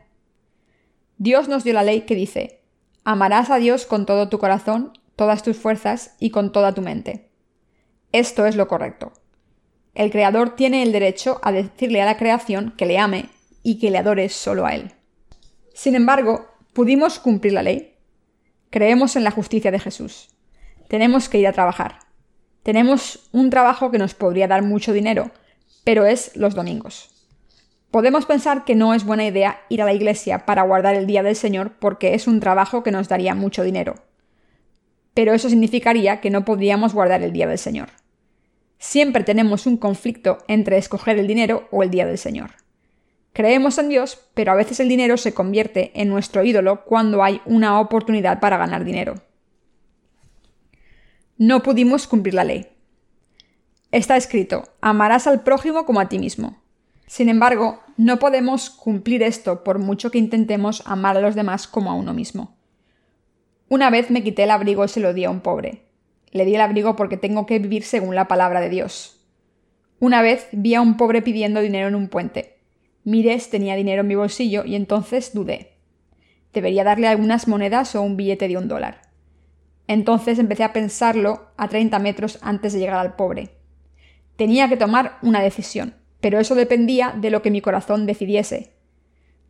Dios nos dio la ley que dice, amarás a Dios con todo tu corazón, todas tus fuerzas y con toda tu mente. Esto es lo correcto. El Creador tiene el derecho a decirle a la creación que le ame y que le adore solo a Él. Sin embargo, ¿pudimos cumplir la ley? Creemos en la justicia de Jesús. Tenemos que ir a trabajar. Tenemos un trabajo que nos podría dar mucho dinero, pero es los domingos. Podemos pensar que no es buena idea ir a la iglesia para guardar el día del Señor porque es un trabajo que nos daría mucho dinero. Pero eso significaría que no podríamos guardar el día del Señor. Siempre tenemos un conflicto entre escoger el dinero o el día del Señor. Creemos en Dios, pero a veces el dinero se convierte en nuestro ídolo cuando hay una oportunidad para ganar dinero. No pudimos cumplir la ley. Está escrito, amarás al prójimo como a ti mismo. Sin embargo, no podemos cumplir esto por mucho que intentemos amar a los demás como a uno mismo. Una vez me quité el abrigo y se lo di a un pobre. Le di el abrigo porque tengo que vivir según la palabra de Dios. Una vez vi a un pobre pidiendo dinero en un puente. Mires tenía dinero en mi bolsillo y entonces dudé. Debería darle algunas monedas o un billete de un dólar. Entonces empecé a pensarlo a 30 metros antes de llegar al pobre. Tenía que tomar una decisión, pero eso dependía de lo que mi corazón decidiese.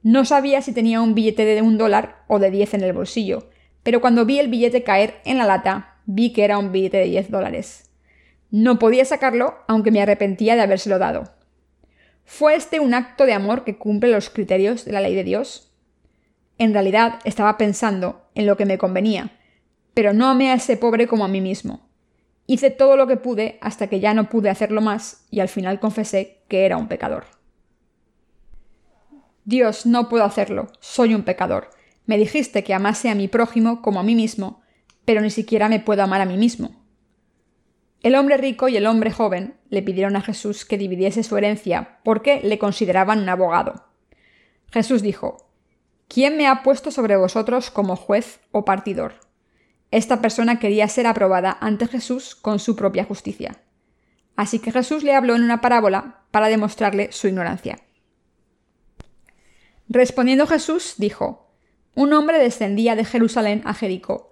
No sabía si tenía un billete de un dólar o de diez en el bolsillo, pero cuando vi el billete caer en la lata, vi que era un billete de 10 dólares. No podía sacarlo, aunque me arrepentía de habérselo dado. ¿Fue este un acto de amor que cumple los criterios de la ley de Dios? En realidad estaba pensando en lo que me convenía, pero no amé a ese pobre como a mí mismo. Hice todo lo que pude hasta que ya no pude hacerlo más y al final confesé que era un pecador. Dios, no puedo hacerlo, soy un pecador. Me dijiste que amase a mi prójimo como a mí mismo, pero ni siquiera me puedo amar a mí mismo. El hombre rico y el hombre joven le pidieron a Jesús que dividiese su herencia porque le consideraban un abogado. Jesús dijo, ¿Quién me ha puesto sobre vosotros como juez o partidor? Esta persona quería ser aprobada ante Jesús con su propia justicia. Así que Jesús le habló en una parábola para demostrarle su ignorancia. Respondiendo Jesús, dijo, Un hombre descendía de Jerusalén a Jericó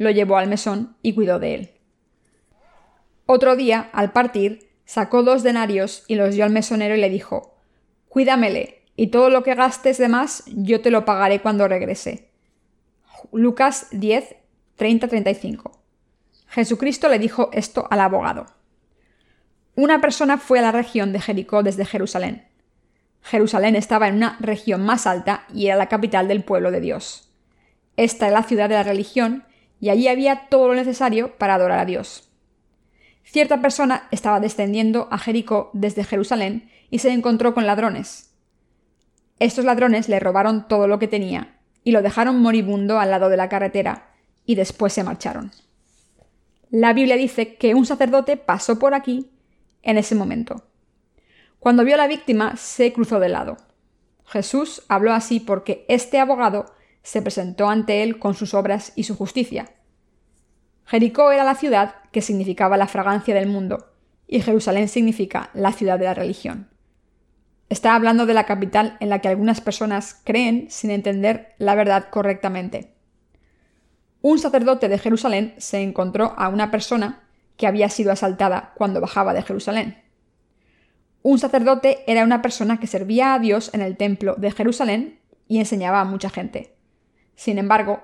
lo llevó al mesón y cuidó de él. Otro día, al partir, sacó dos denarios y los dio al mesonero y le dijo Cuídamele, y todo lo que gastes de más yo te lo pagaré cuando regrese. Lucas 10, 30-35. Jesucristo le dijo esto al abogado. Una persona fue a la región de Jericó desde Jerusalén. Jerusalén estaba en una región más alta y era la capital del pueblo de Dios. Esta es la ciudad de la religión y allí había todo lo necesario para adorar a Dios. Cierta persona estaba descendiendo a Jericó desde Jerusalén y se encontró con ladrones. Estos ladrones le robaron todo lo que tenía y lo dejaron moribundo al lado de la carretera y después se marcharon. La Biblia dice que un sacerdote pasó por aquí en ese momento. Cuando vio a la víctima se cruzó de lado. Jesús habló así porque este abogado se presentó ante él con sus obras y su justicia. Jericó era la ciudad que significaba la fragancia del mundo, y Jerusalén significa la ciudad de la religión. Está hablando de la capital en la que algunas personas creen sin entender la verdad correctamente. Un sacerdote de Jerusalén se encontró a una persona que había sido asaltada cuando bajaba de Jerusalén. Un sacerdote era una persona que servía a Dios en el templo de Jerusalén y enseñaba a mucha gente. Sin embargo,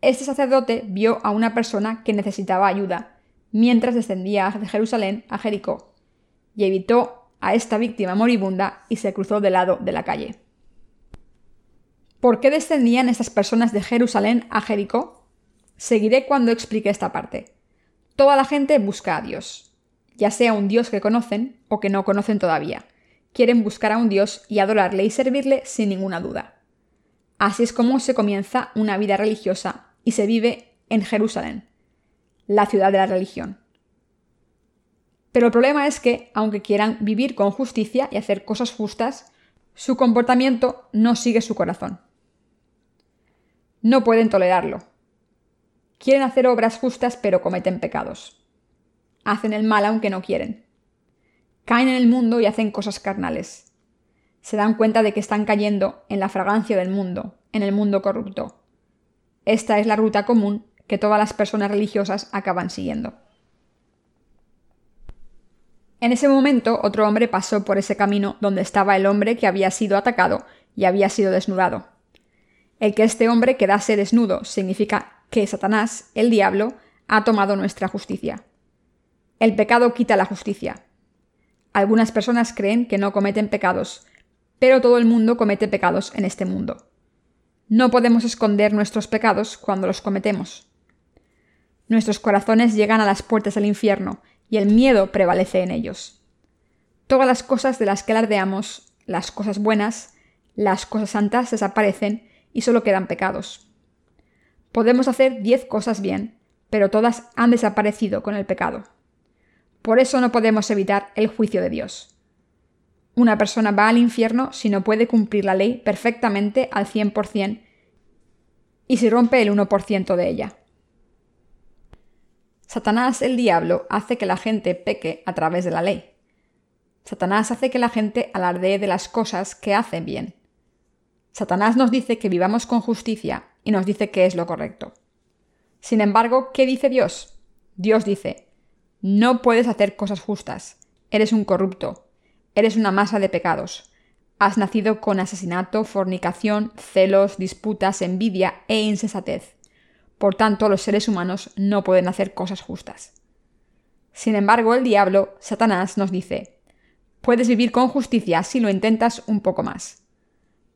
este sacerdote vio a una persona que necesitaba ayuda mientras descendía de Jerusalén a Jericó y evitó a esta víctima moribunda y se cruzó del lado de la calle. ¿Por qué descendían estas personas de Jerusalén a Jericó? Seguiré cuando explique esta parte. Toda la gente busca a Dios, ya sea un Dios que conocen o que no conocen todavía. Quieren buscar a un Dios y adorarle y servirle sin ninguna duda. Así es como se comienza una vida religiosa y se vive en Jerusalén, la ciudad de la religión. Pero el problema es que, aunque quieran vivir con justicia y hacer cosas justas, su comportamiento no sigue su corazón. No pueden tolerarlo. Quieren hacer obras justas pero cometen pecados. Hacen el mal aunque no quieren. Caen en el mundo y hacen cosas carnales. Se dan cuenta de que están cayendo en la fragancia del mundo, en el mundo corrupto. Esta es la ruta común que todas las personas religiosas acaban siguiendo. En ese momento otro hombre pasó por ese camino donde estaba el hombre que había sido atacado y había sido desnudado. El que este hombre quedase desnudo significa que Satanás, el diablo, ha tomado nuestra justicia. El pecado quita la justicia. Algunas personas creen que no cometen pecados, pero todo el mundo comete pecados en este mundo. No podemos esconder nuestros pecados cuando los cometemos. Nuestros corazones llegan a las puertas del infierno y el miedo prevalece en ellos. Todas las cosas de las que alardeamos, las cosas buenas, las cosas santas desaparecen y solo quedan pecados. Podemos hacer diez cosas bien, pero todas han desaparecido con el pecado. Por eso no podemos evitar el juicio de Dios. Una persona va al infierno si no puede cumplir la ley perfectamente al 100% y si rompe el 1% de ella. Satanás, el diablo, hace que la gente peque a través de la ley. Satanás hace que la gente alardee de las cosas que hacen bien. Satanás nos dice que vivamos con justicia y nos dice que es lo correcto. Sin embargo, ¿qué dice Dios? Dios dice, no puedes hacer cosas justas, eres un corrupto, eres una masa de pecados, has nacido con asesinato, fornicación, celos, disputas, envidia e insensatez. Por tanto, los seres humanos no pueden hacer cosas justas. Sin embargo, el diablo, Satanás, nos dice, puedes vivir con justicia si lo intentas un poco más.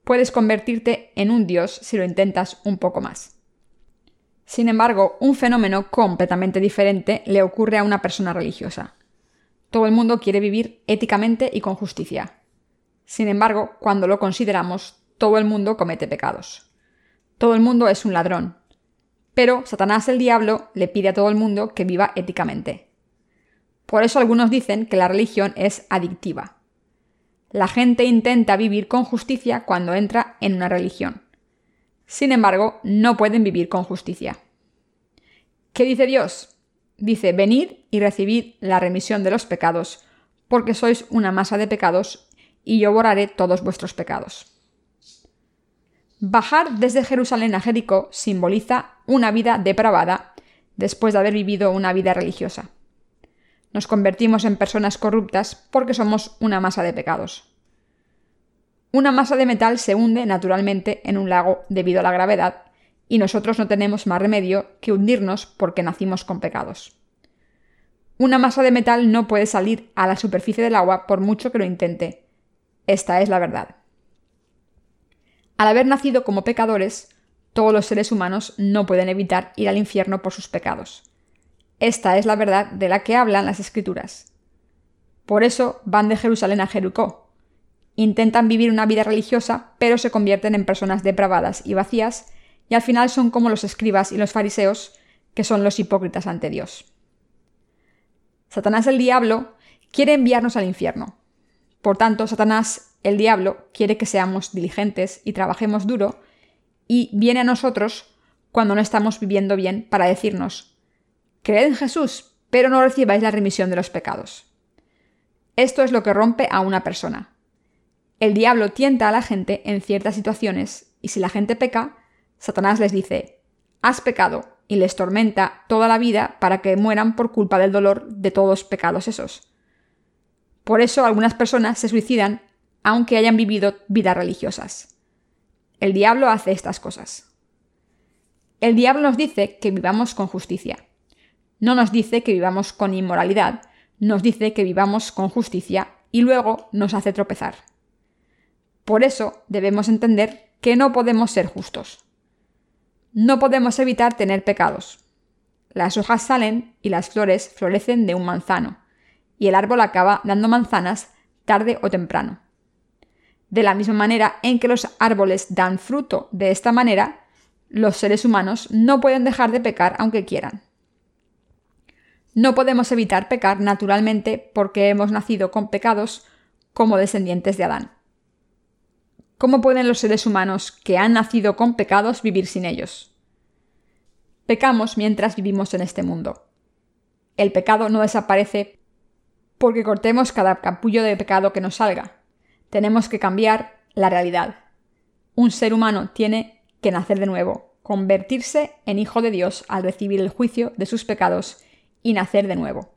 Puedes convertirte en un dios si lo intentas un poco más. Sin embargo, un fenómeno completamente diferente le ocurre a una persona religiosa. Todo el mundo quiere vivir éticamente y con justicia. Sin embargo, cuando lo consideramos, todo el mundo comete pecados. Todo el mundo es un ladrón, pero Satanás el diablo le pide a todo el mundo que viva éticamente. Por eso algunos dicen que la religión es adictiva. La gente intenta vivir con justicia cuando entra en una religión. Sin embargo, no pueden vivir con justicia. ¿Qué dice Dios? Dice, venid y recibid la remisión de los pecados, porque sois una masa de pecados, y yo borraré todos vuestros pecados. Bajar desde Jerusalén a Jericó simboliza una vida depravada después de haber vivido una vida religiosa. Nos convertimos en personas corruptas porque somos una masa de pecados. Una masa de metal se hunde naturalmente en un lago debido a la gravedad y nosotros no tenemos más remedio que hundirnos porque nacimos con pecados. Una masa de metal no puede salir a la superficie del agua por mucho que lo intente. Esta es la verdad. Al haber nacido como pecadores, todos los seres humanos no pueden evitar ir al infierno por sus pecados. Esta es la verdad de la que hablan las escrituras. Por eso van de Jerusalén a Jericó. Intentan vivir una vida religiosa, pero se convierten en personas depravadas y vacías, y al final son como los escribas y los fariseos, que son los hipócritas ante Dios. Satanás el diablo quiere enviarnos al infierno. Por tanto, Satanás el diablo quiere que seamos diligentes y trabajemos duro, y viene a nosotros cuando no estamos viviendo bien para decirnos, creed en Jesús, pero no recibáis la remisión de los pecados. Esto es lo que rompe a una persona. El diablo tienta a la gente en ciertas situaciones y si la gente peca, Satanás les dice, has pecado, y les tormenta toda la vida para que mueran por culpa del dolor de todos los pecados esos. Por eso algunas personas se suicidan aunque hayan vivido vidas religiosas. El diablo hace estas cosas. El diablo nos dice que vivamos con justicia. No nos dice que vivamos con inmoralidad, nos dice que vivamos con justicia y luego nos hace tropezar. Por eso debemos entender que no podemos ser justos. No podemos evitar tener pecados. Las hojas salen y las flores florecen de un manzano, y el árbol acaba dando manzanas tarde o temprano. De la misma manera en que los árboles dan fruto de esta manera, los seres humanos no pueden dejar de pecar aunque quieran. No podemos evitar pecar naturalmente porque hemos nacido con pecados como descendientes de Adán. ¿Cómo pueden los seres humanos que han nacido con pecados vivir sin ellos? Pecamos mientras vivimos en este mundo. El pecado no desaparece porque cortemos cada capullo de pecado que nos salga. Tenemos que cambiar la realidad. Un ser humano tiene que nacer de nuevo, convertirse en hijo de Dios al recibir el juicio de sus pecados y nacer de nuevo.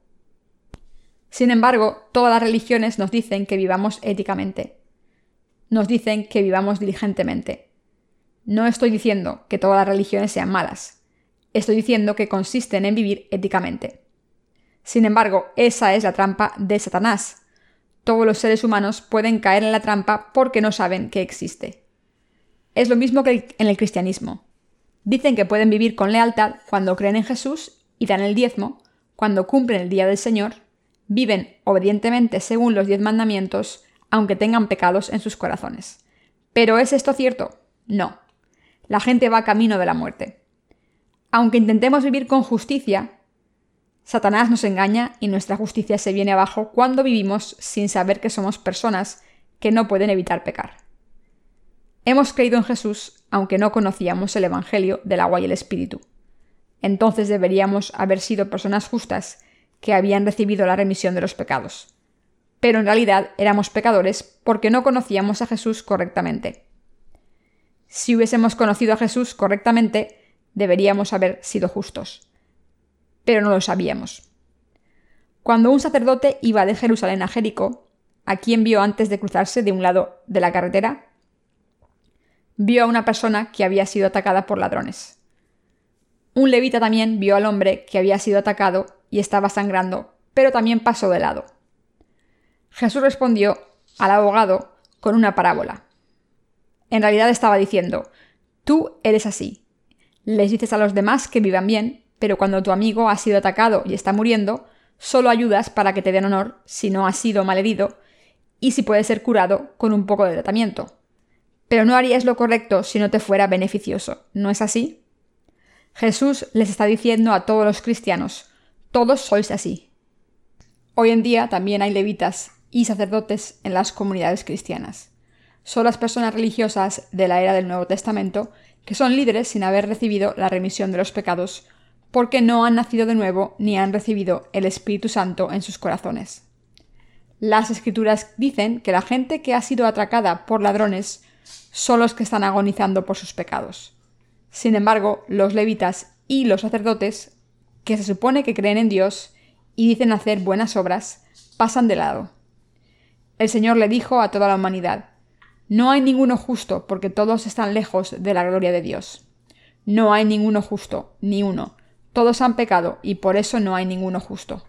Sin embargo, todas las religiones nos dicen que vivamos éticamente, nos dicen que vivamos diligentemente. No estoy diciendo que todas las religiones sean malas. Estoy diciendo que consisten en vivir éticamente. Sin embargo, esa es la trampa de Satanás. Todos los seres humanos pueden caer en la trampa porque no saben que existe. Es lo mismo que en el cristianismo. Dicen que pueden vivir con lealtad cuando creen en Jesús y dan el diezmo, cuando cumplen el día del Señor, viven obedientemente según los diez mandamientos, aunque tengan pecados en sus corazones. ¿Pero es esto cierto? No. La gente va camino de la muerte. Aunque intentemos vivir con justicia, Satanás nos engaña y nuestra justicia se viene abajo cuando vivimos sin saber que somos personas que no pueden evitar pecar. Hemos creído en Jesús aunque no conocíamos el Evangelio del agua y el Espíritu. Entonces deberíamos haber sido personas justas que habían recibido la remisión de los pecados pero en realidad éramos pecadores porque no conocíamos a Jesús correctamente. Si hubiésemos conocido a Jesús correctamente, deberíamos haber sido justos. Pero no lo sabíamos. Cuando un sacerdote iba de Jerusalén a Jericó, ¿a quién vio antes de cruzarse de un lado de la carretera? Vio a una persona que había sido atacada por ladrones. Un levita también vio al hombre que había sido atacado y estaba sangrando, pero también pasó de lado. Jesús respondió al abogado con una parábola. En realidad estaba diciendo, tú eres así. Les dices a los demás que vivan bien, pero cuando tu amigo ha sido atacado y está muriendo, solo ayudas para que te den honor si no ha sido malherido y si puede ser curado con un poco de tratamiento. Pero no harías lo correcto si no te fuera beneficioso, ¿no es así? Jesús les está diciendo a todos los cristianos, todos sois así. Hoy en día también hay levitas y sacerdotes en las comunidades cristianas. Son las personas religiosas de la era del Nuevo Testamento que son líderes sin haber recibido la remisión de los pecados, porque no han nacido de nuevo ni han recibido el Espíritu Santo en sus corazones. Las escrituras dicen que la gente que ha sido atracada por ladrones son los que están agonizando por sus pecados. Sin embargo, los levitas y los sacerdotes, que se supone que creen en Dios y dicen hacer buenas obras, pasan de lado. El Señor le dijo a toda la humanidad, No hay ninguno justo, porque todos están lejos de la gloria de Dios. No hay ninguno justo, ni uno. Todos han pecado, y por eso no hay ninguno justo.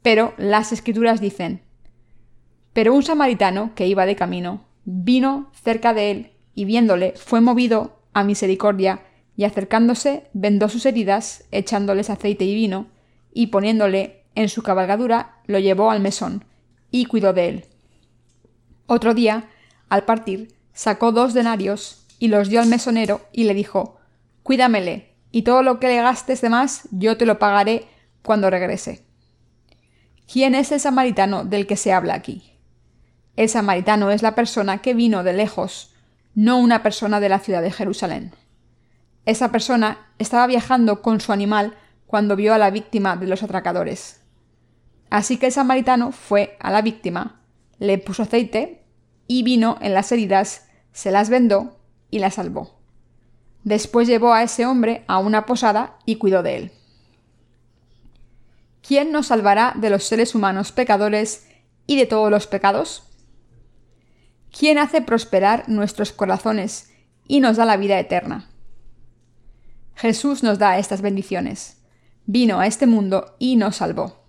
Pero las escrituras dicen, Pero un samaritano que iba de camino, vino cerca de él, y viéndole, fue movido a misericordia, y acercándose, vendó sus heridas, echándoles aceite y vino, y poniéndole en su cabalgadura, lo llevó al mesón, y cuidó de él. Otro día, al partir, sacó dos denarios y los dio al mesonero y le dijo Cuídamele, y todo lo que le gastes de más yo te lo pagaré cuando regrese. ¿Quién es el samaritano del que se habla aquí? El samaritano es la persona que vino de lejos, no una persona de la ciudad de Jerusalén. Esa persona estaba viajando con su animal cuando vio a la víctima de los atracadores. Así que el samaritano fue a la víctima, le puso aceite y vino en las heridas, se las vendó y las salvó. Después llevó a ese hombre a una posada y cuidó de él. ¿Quién nos salvará de los seres humanos pecadores y de todos los pecados? ¿Quién hace prosperar nuestros corazones y nos da la vida eterna? Jesús nos da estas bendiciones. Vino a este mundo y nos salvó.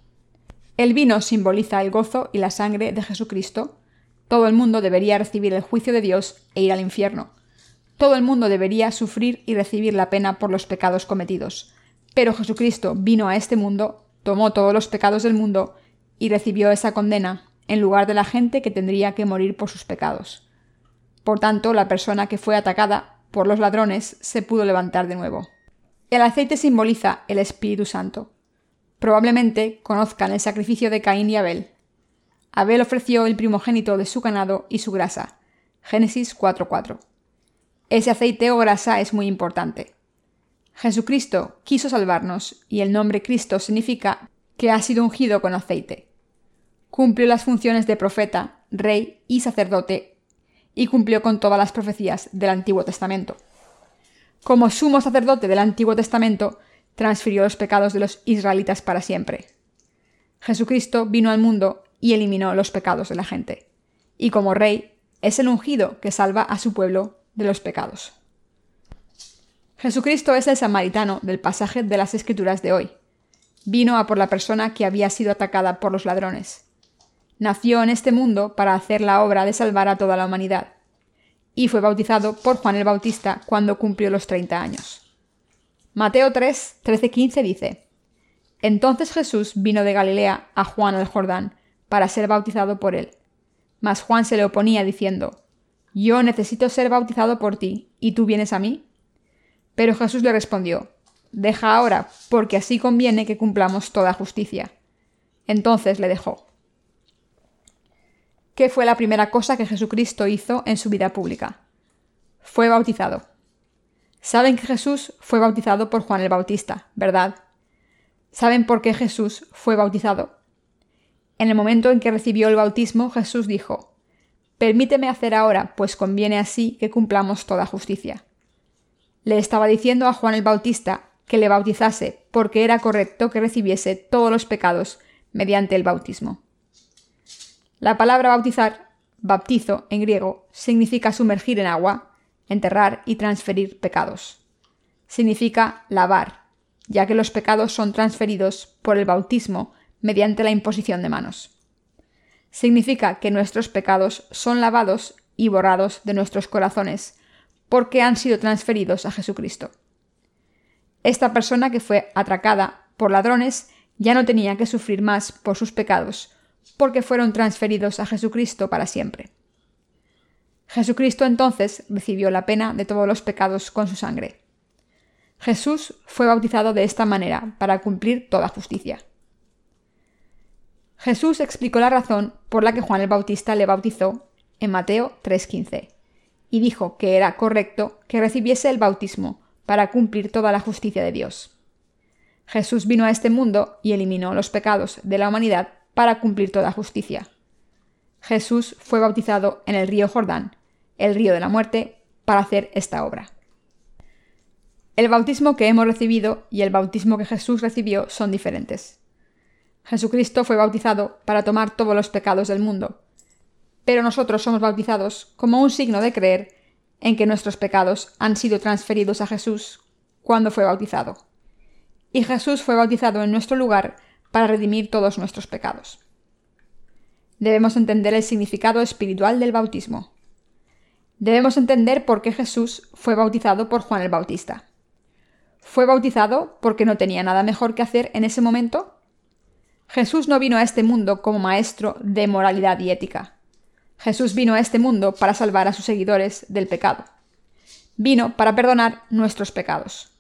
El vino simboliza el gozo y la sangre de Jesucristo. Todo el mundo debería recibir el juicio de Dios e ir al infierno. Todo el mundo debería sufrir y recibir la pena por los pecados cometidos. Pero Jesucristo vino a este mundo tomó todos los pecados del mundo y recibió esa condena en lugar de la gente que tendría que morir por sus pecados. Por tanto, la persona que fue atacada por los ladrones se pudo levantar de nuevo. El aceite simboliza el Espíritu Santo. Probablemente conozcan el sacrificio de Caín y Abel. Abel ofreció el primogénito de su ganado y su grasa. Génesis 4.4. Ese aceite o grasa es muy importante. Jesucristo quiso salvarnos y el nombre Cristo significa que ha sido ungido con aceite. Cumplió las funciones de profeta, rey y sacerdote y cumplió con todas las profecías del Antiguo Testamento. Como sumo sacerdote del Antiguo Testamento, transfirió los pecados de los israelitas para siempre. Jesucristo vino al mundo y eliminó los pecados de la gente. Y como rey, es el ungido que salva a su pueblo de los pecados. Jesucristo es el samaritano del pasaje de las Escrituras de hoy. Vino a por la persona que había sido atacada por los ladrones. Nació en este mundo para hacer la obra de salvar a toda la humanidad. Y fue bautizado por Juan el Bautista cuando cumplió los 30 años. Mateo 3, 13, 15 dice: Entonces Jesús vino de Galilea a Juan al Jordán para ser bautizado por él. Mas Juan se le oponía diciendo: Yo necesito ser bautizado por ti, ¿y tú vienes a mí? Pero Jesús le respondió, Deja ahora, porque así conviene que cumplamos toda justicia. Entonces le dejó. ¿Qué fue la primera cosa que Jesucristo hizo en su vida pública? Fue bautizado. Saben que Jesús fue bautizado por Juan el Bautista, ¿verdad? ¿Saben por qué Jesús fue bautizado? En el momento en que recibió el bautismo, Jesús dijo, Permíteme hacer ahora, pues conviene así que cumplamos toda justicia le estaba diciendo a Juan el Bautista que le bautizase porque era correcto que recibiese todos los pecados mediante el bautismo. La palabra bautizar, baptizo en griego, significa sumergir en agua, enterrar y transferir pecados. Significa lavar, ya que los pecados son transferidos por el bautismo mediante la imposición de manos. Significa que nuestros pecados son lavados y borrados de nuestros corazones porque han sido transferidos a Jesucristo. Esta persona que fue atracada por ladrones ya no tenía que sufrir más por sus pecados, porque fueron transferidos a Jesucristo para siempre. Jesucristo entonces recibió la pena de todos los pecados con su sangre. Jesús fue bautizado de esta manera para cumplir toda justicia. Jesús explicó la razón por la que Juan el Bautista le bautizó en Mateo 3:15 y dijo que era correcto que recibiese el bautismo para cumplir toda la justicia de Dios. Jesús vino a este mundo y eliminó los pecados de la humanidad para cumplir toda justicia. Jesús fue bautizado en el río Jordán, el río de la muerte, para hacer esta obra. El bautismo que hemos recibido y el bautismo que Jesús recibió son diferentes. Jesucristo fue bautizado para tomar todos los pecados del mundo, pero nosotros somos bautizados como un signo de creer en que nuestros pecados han sido transferidos a Jesús cuando fue bautizado. Y Jesús fue bautizado en nuestro lugar para redimir todos nuestros pecados. Debemos entender el significado espiritual del bautismo. Debemos entender por qué Jesús fue bautizado por Juan el Bautista. ¿Fue bautizado porque no tenía nada mejor que hacer en ese momento? Jesús no vino a este mundo como maestro de moralidad y ética. Jesús vino a este mundo para salvar a sus seguidores del pecado. Vino para perdonar nuestros pecados.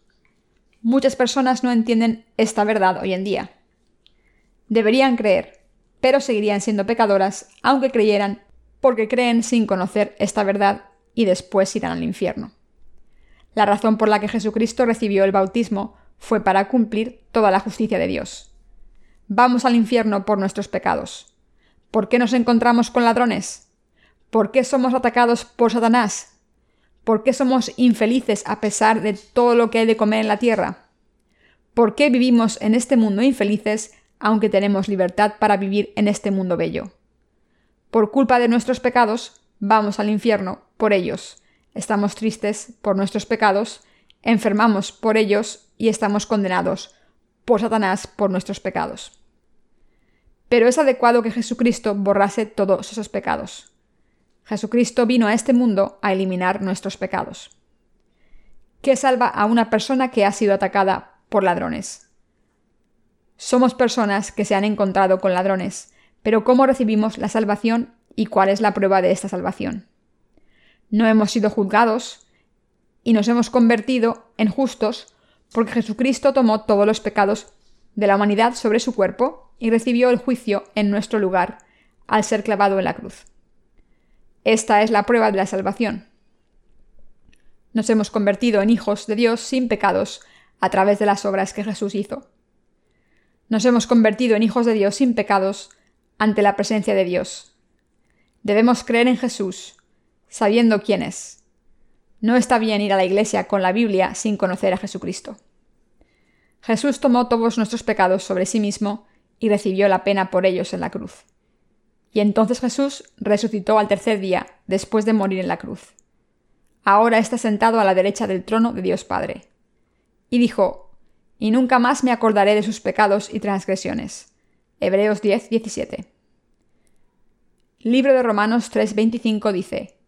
Muchas personas no entienden esta verdad hoy en día. Deberían creer, pero seguirían siendo pecadoras aunque creyeran porque creen sin conocer esta verdad y después irán al infierno. La razón por la que Jesucristo recibió el bautismo fue para cumplir toda la justicia de Dios. Vamos al infierno por nuestros pecados. ¿Por qué nos encontramos con ladrones? ¿Por qué somos atacados por Satanás? ¿Por qué somos infelices a pesar de todo lo que hay de comer en la tierra? ¿Por qué vivimos en este mundo infelices aunque tenemos libertad para vivir en este mundo bello? Por culpa de nuestros pecados, vamos al infierno por ellos. Estamos tristes por nuestros pecados, enfermamos por ellos y estamos condenados por Satanás por nuestros pecados. Pero es adecuado que Jesucristo borrase todos esos pecados. Jesucristo vino a este mundo a eliminar nuestros pecados. ¿Qué salva a una persona que ha sido atacada por ladrones? Somos personas que se han encontrado con ladrones, pero ¿cómo recibimos la salvación y cuál es la prueba de esta salvación? No hemos sido juzgados y nos hemos convertido en justos porque Jesucristo tomó todos los pecados de la humanidad sobre su cuerpo y recibió el juicio en nuestro lugar al ser clavado en la cruz. Esta es la prueba de la salvación. Nos hemos convertido en hijos de Dios sin pecados a través de las obras que Jesús hizo. Nos hemos convertido en hijos de Dios sin pecados ante la presencia de Dios. Debemos creer en Jesús, sabiendo quién es. No está bien ir a la iglesia con la Biblia sin conocer a Jesucristo. Jesús tomó todos nuestros pecados sobre sí mismo y recibió la pena por ellos en la cruz. Y entonces Jesús resucitó al tercer día, después de morir en la cruz. Ahora está sentado a la derecha del trono de Dios Padre. Y dijo, y nunca más me acordaré de sus pecados y transgresiones. Hebreos 10, 17. Libro de Romanos 3:25 dice,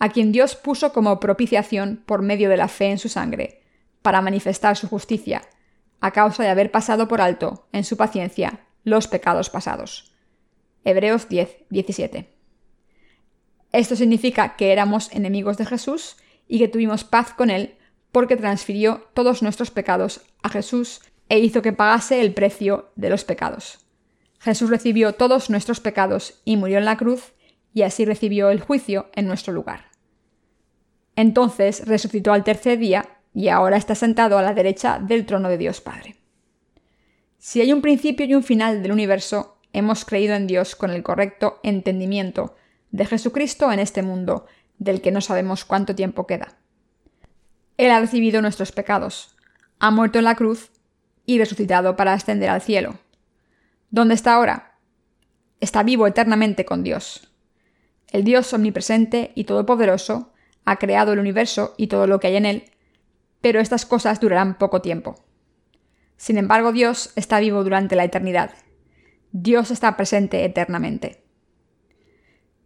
a quien Dios puso como propiciación por medio de la fe en su sangre, para manifestar su justicia, a causa de haber pasado por alto, en su paciencia, los pecados pasados. Hebreos 10, 17. Esto significa que éramos enemigos de Jesús y que tuvimos paz con Él porque transfirió todos nuestros pecados a Jesús e hizo que pagase el precio de los pecados. Jesús recibió todos nuestros pecados y murió en la cruz, y así recibió el juicio en nuestro lugar. Entonces resucitó al tercer día y ahora está sentado a la derecha del trono de Dios Padre. Si hay un principio y un final del universo, hemos creído en Dios con el correcto entendimiento de Jesucristo en este mundo, del que no sabemos cuánto tiempo queda. Él ha recibido nuestros pecados, ha muerto en la cruz y resucitado para ascender al cielo. ¿Dónde está ahora? Está vivo eternamente con Dios. El Dios omnipresente y todopoderoso ha creado el universo y todo lo que hay en él pero estas cosas durarán poco tiempo. Sin embargo, Dios está vivo durante la eternidad. Dios está presente eternamente.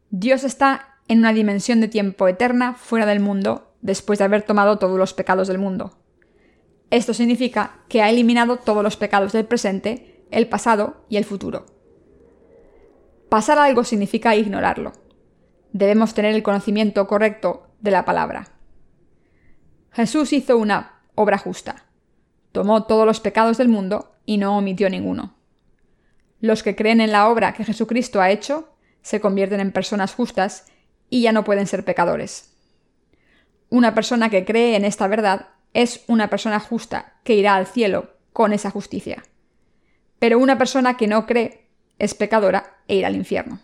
Dios está en una dimensión de tiempo eterna fuera del mundo después de haber tomado todos los pecados del mundo. Esto significa que ha eliminado todos los pecados del presente, el pasado y el futuro. Pasar algo significa ignorarlo. Debemos tener el conocimiento correcto de la palabra. Jesús hizo una obra justa. Tomó todos los pecados del mundo y no omitió ninguno. Los que creen en la obra que Jesucristo ha hecho se convierten en personas justas y ya no pueden ser pecadores. Una persona que cree en esta verdad es una persona justa que irá al cielo con esa justicia. Pero una persona que no cree es pecadora e irá al infierno.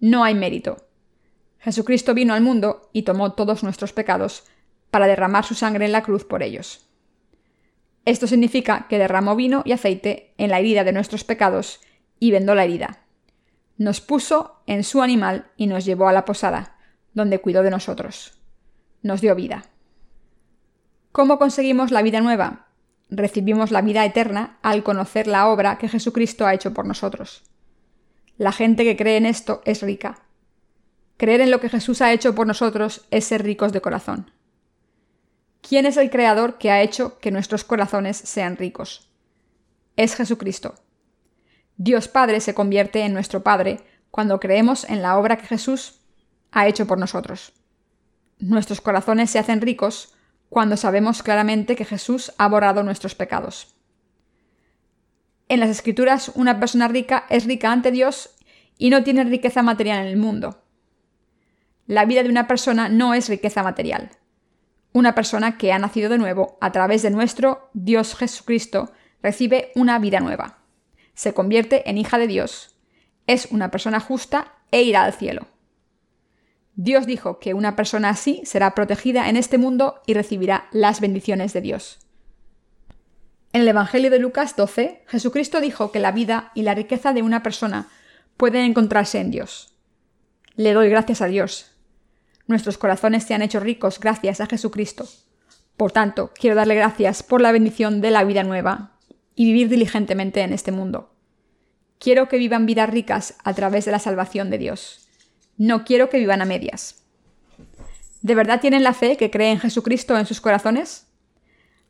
No hay mérito. Jesucristo vino al mundo y tomó todos nuestros pecados para derramar su sangre en la cruz por ellos. Esto significa que derramó vino y aceite en la herida de nuestros pecados y vendó la herida. Nos puso en su animal y nos llevó a la posada, donde cuidó de nosotros. Nos dio vida. ¿Cómo conseguimos la vida nueva? Recibimos la vida eterna al conocer la obra que Jesucristo ha hecho por nosotros. La gente que cree en esto es rica. Creer en lo que Jesús ha hecho por nosotros es ser ricos de corazón. ¿Quién es el Creador que ha hecho que nuestros corazones sean ricos? Es Jesucristo. Dios Padre se convierte en nuestro Padre cuando creemos en la obra que Jesús ha hecho por nosotros. Nuestros corazones se hacen ricos cuando sabemos claramente que Jesús ha borrado nuestros pecados. En las Escrituras, una persona rica es rica ante Dios y no tiene riqueza material en el mundo. La vida de una persona no es riqueza material una persona que ha nacido de nuevo a través de nuestro Dios Jesucristo recibe una vida nueva. Se convierte en hija de Dios. Es una persona justa e irá al cielo. Dios dijo que una persona así será protegida en este mundo y recibirá las bendiciones de Dios. En el Evangelio de Lucas 12, Jesucristo dijo que la vida y la riqueza de una persona pueden encontrarse en Dios. Le doy gracias a Dios. Nuestros corazones se han hecho ricos gracias a Jesucristo. Por tanto, quiero darle gracias por la bendición de la vida nueva y vivir diligentemente en este mundo. Quiero que vivan vidas ricas a través de la salvación de Dios. No quiero que vivan a medias. ¿De verdad tienen la fe que cree en Jesucristo en sus corazones?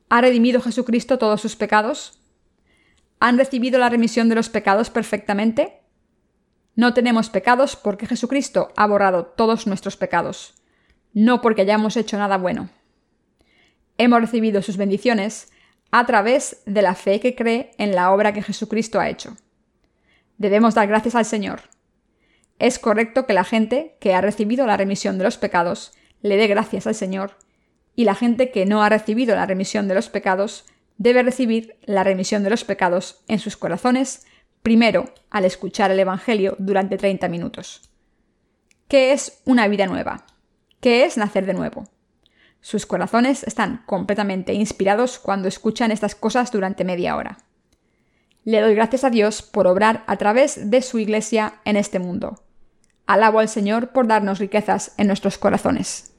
¿Ha redimido Jesucristo todos sus pecados? ¿Han recibido la remisión de los pecados perfectamente? No tenemos pecados porque Jesucristo ha borrado todos nuestros pecados, no porque hayamos hecho nada bueno. Hemos recibido sus bendiciones a través de la fe que cree en la obra que Jesucristo ha hecho. Debemos dar gracias al Señor. Es correcto que la gente que ha recibido la remisión de los pecados le dé gracias al Señor y la gente que no ha recibido la remisión de los pecados debe recibir la remisión de los pecados en sus corazones, primero al escuchar el Evangelio durante 30 minutos. ¿Qué es una vida nueva? ¿Qué es nacer de nuevo? Sus corazones están completamente inspirados cuando escuchan estas cosas durante media hora. Le doy gracias a Dios por obrar a través de su iglesia en este mundo. Alabo al Señor por darnos riquezas en nuestros corazones.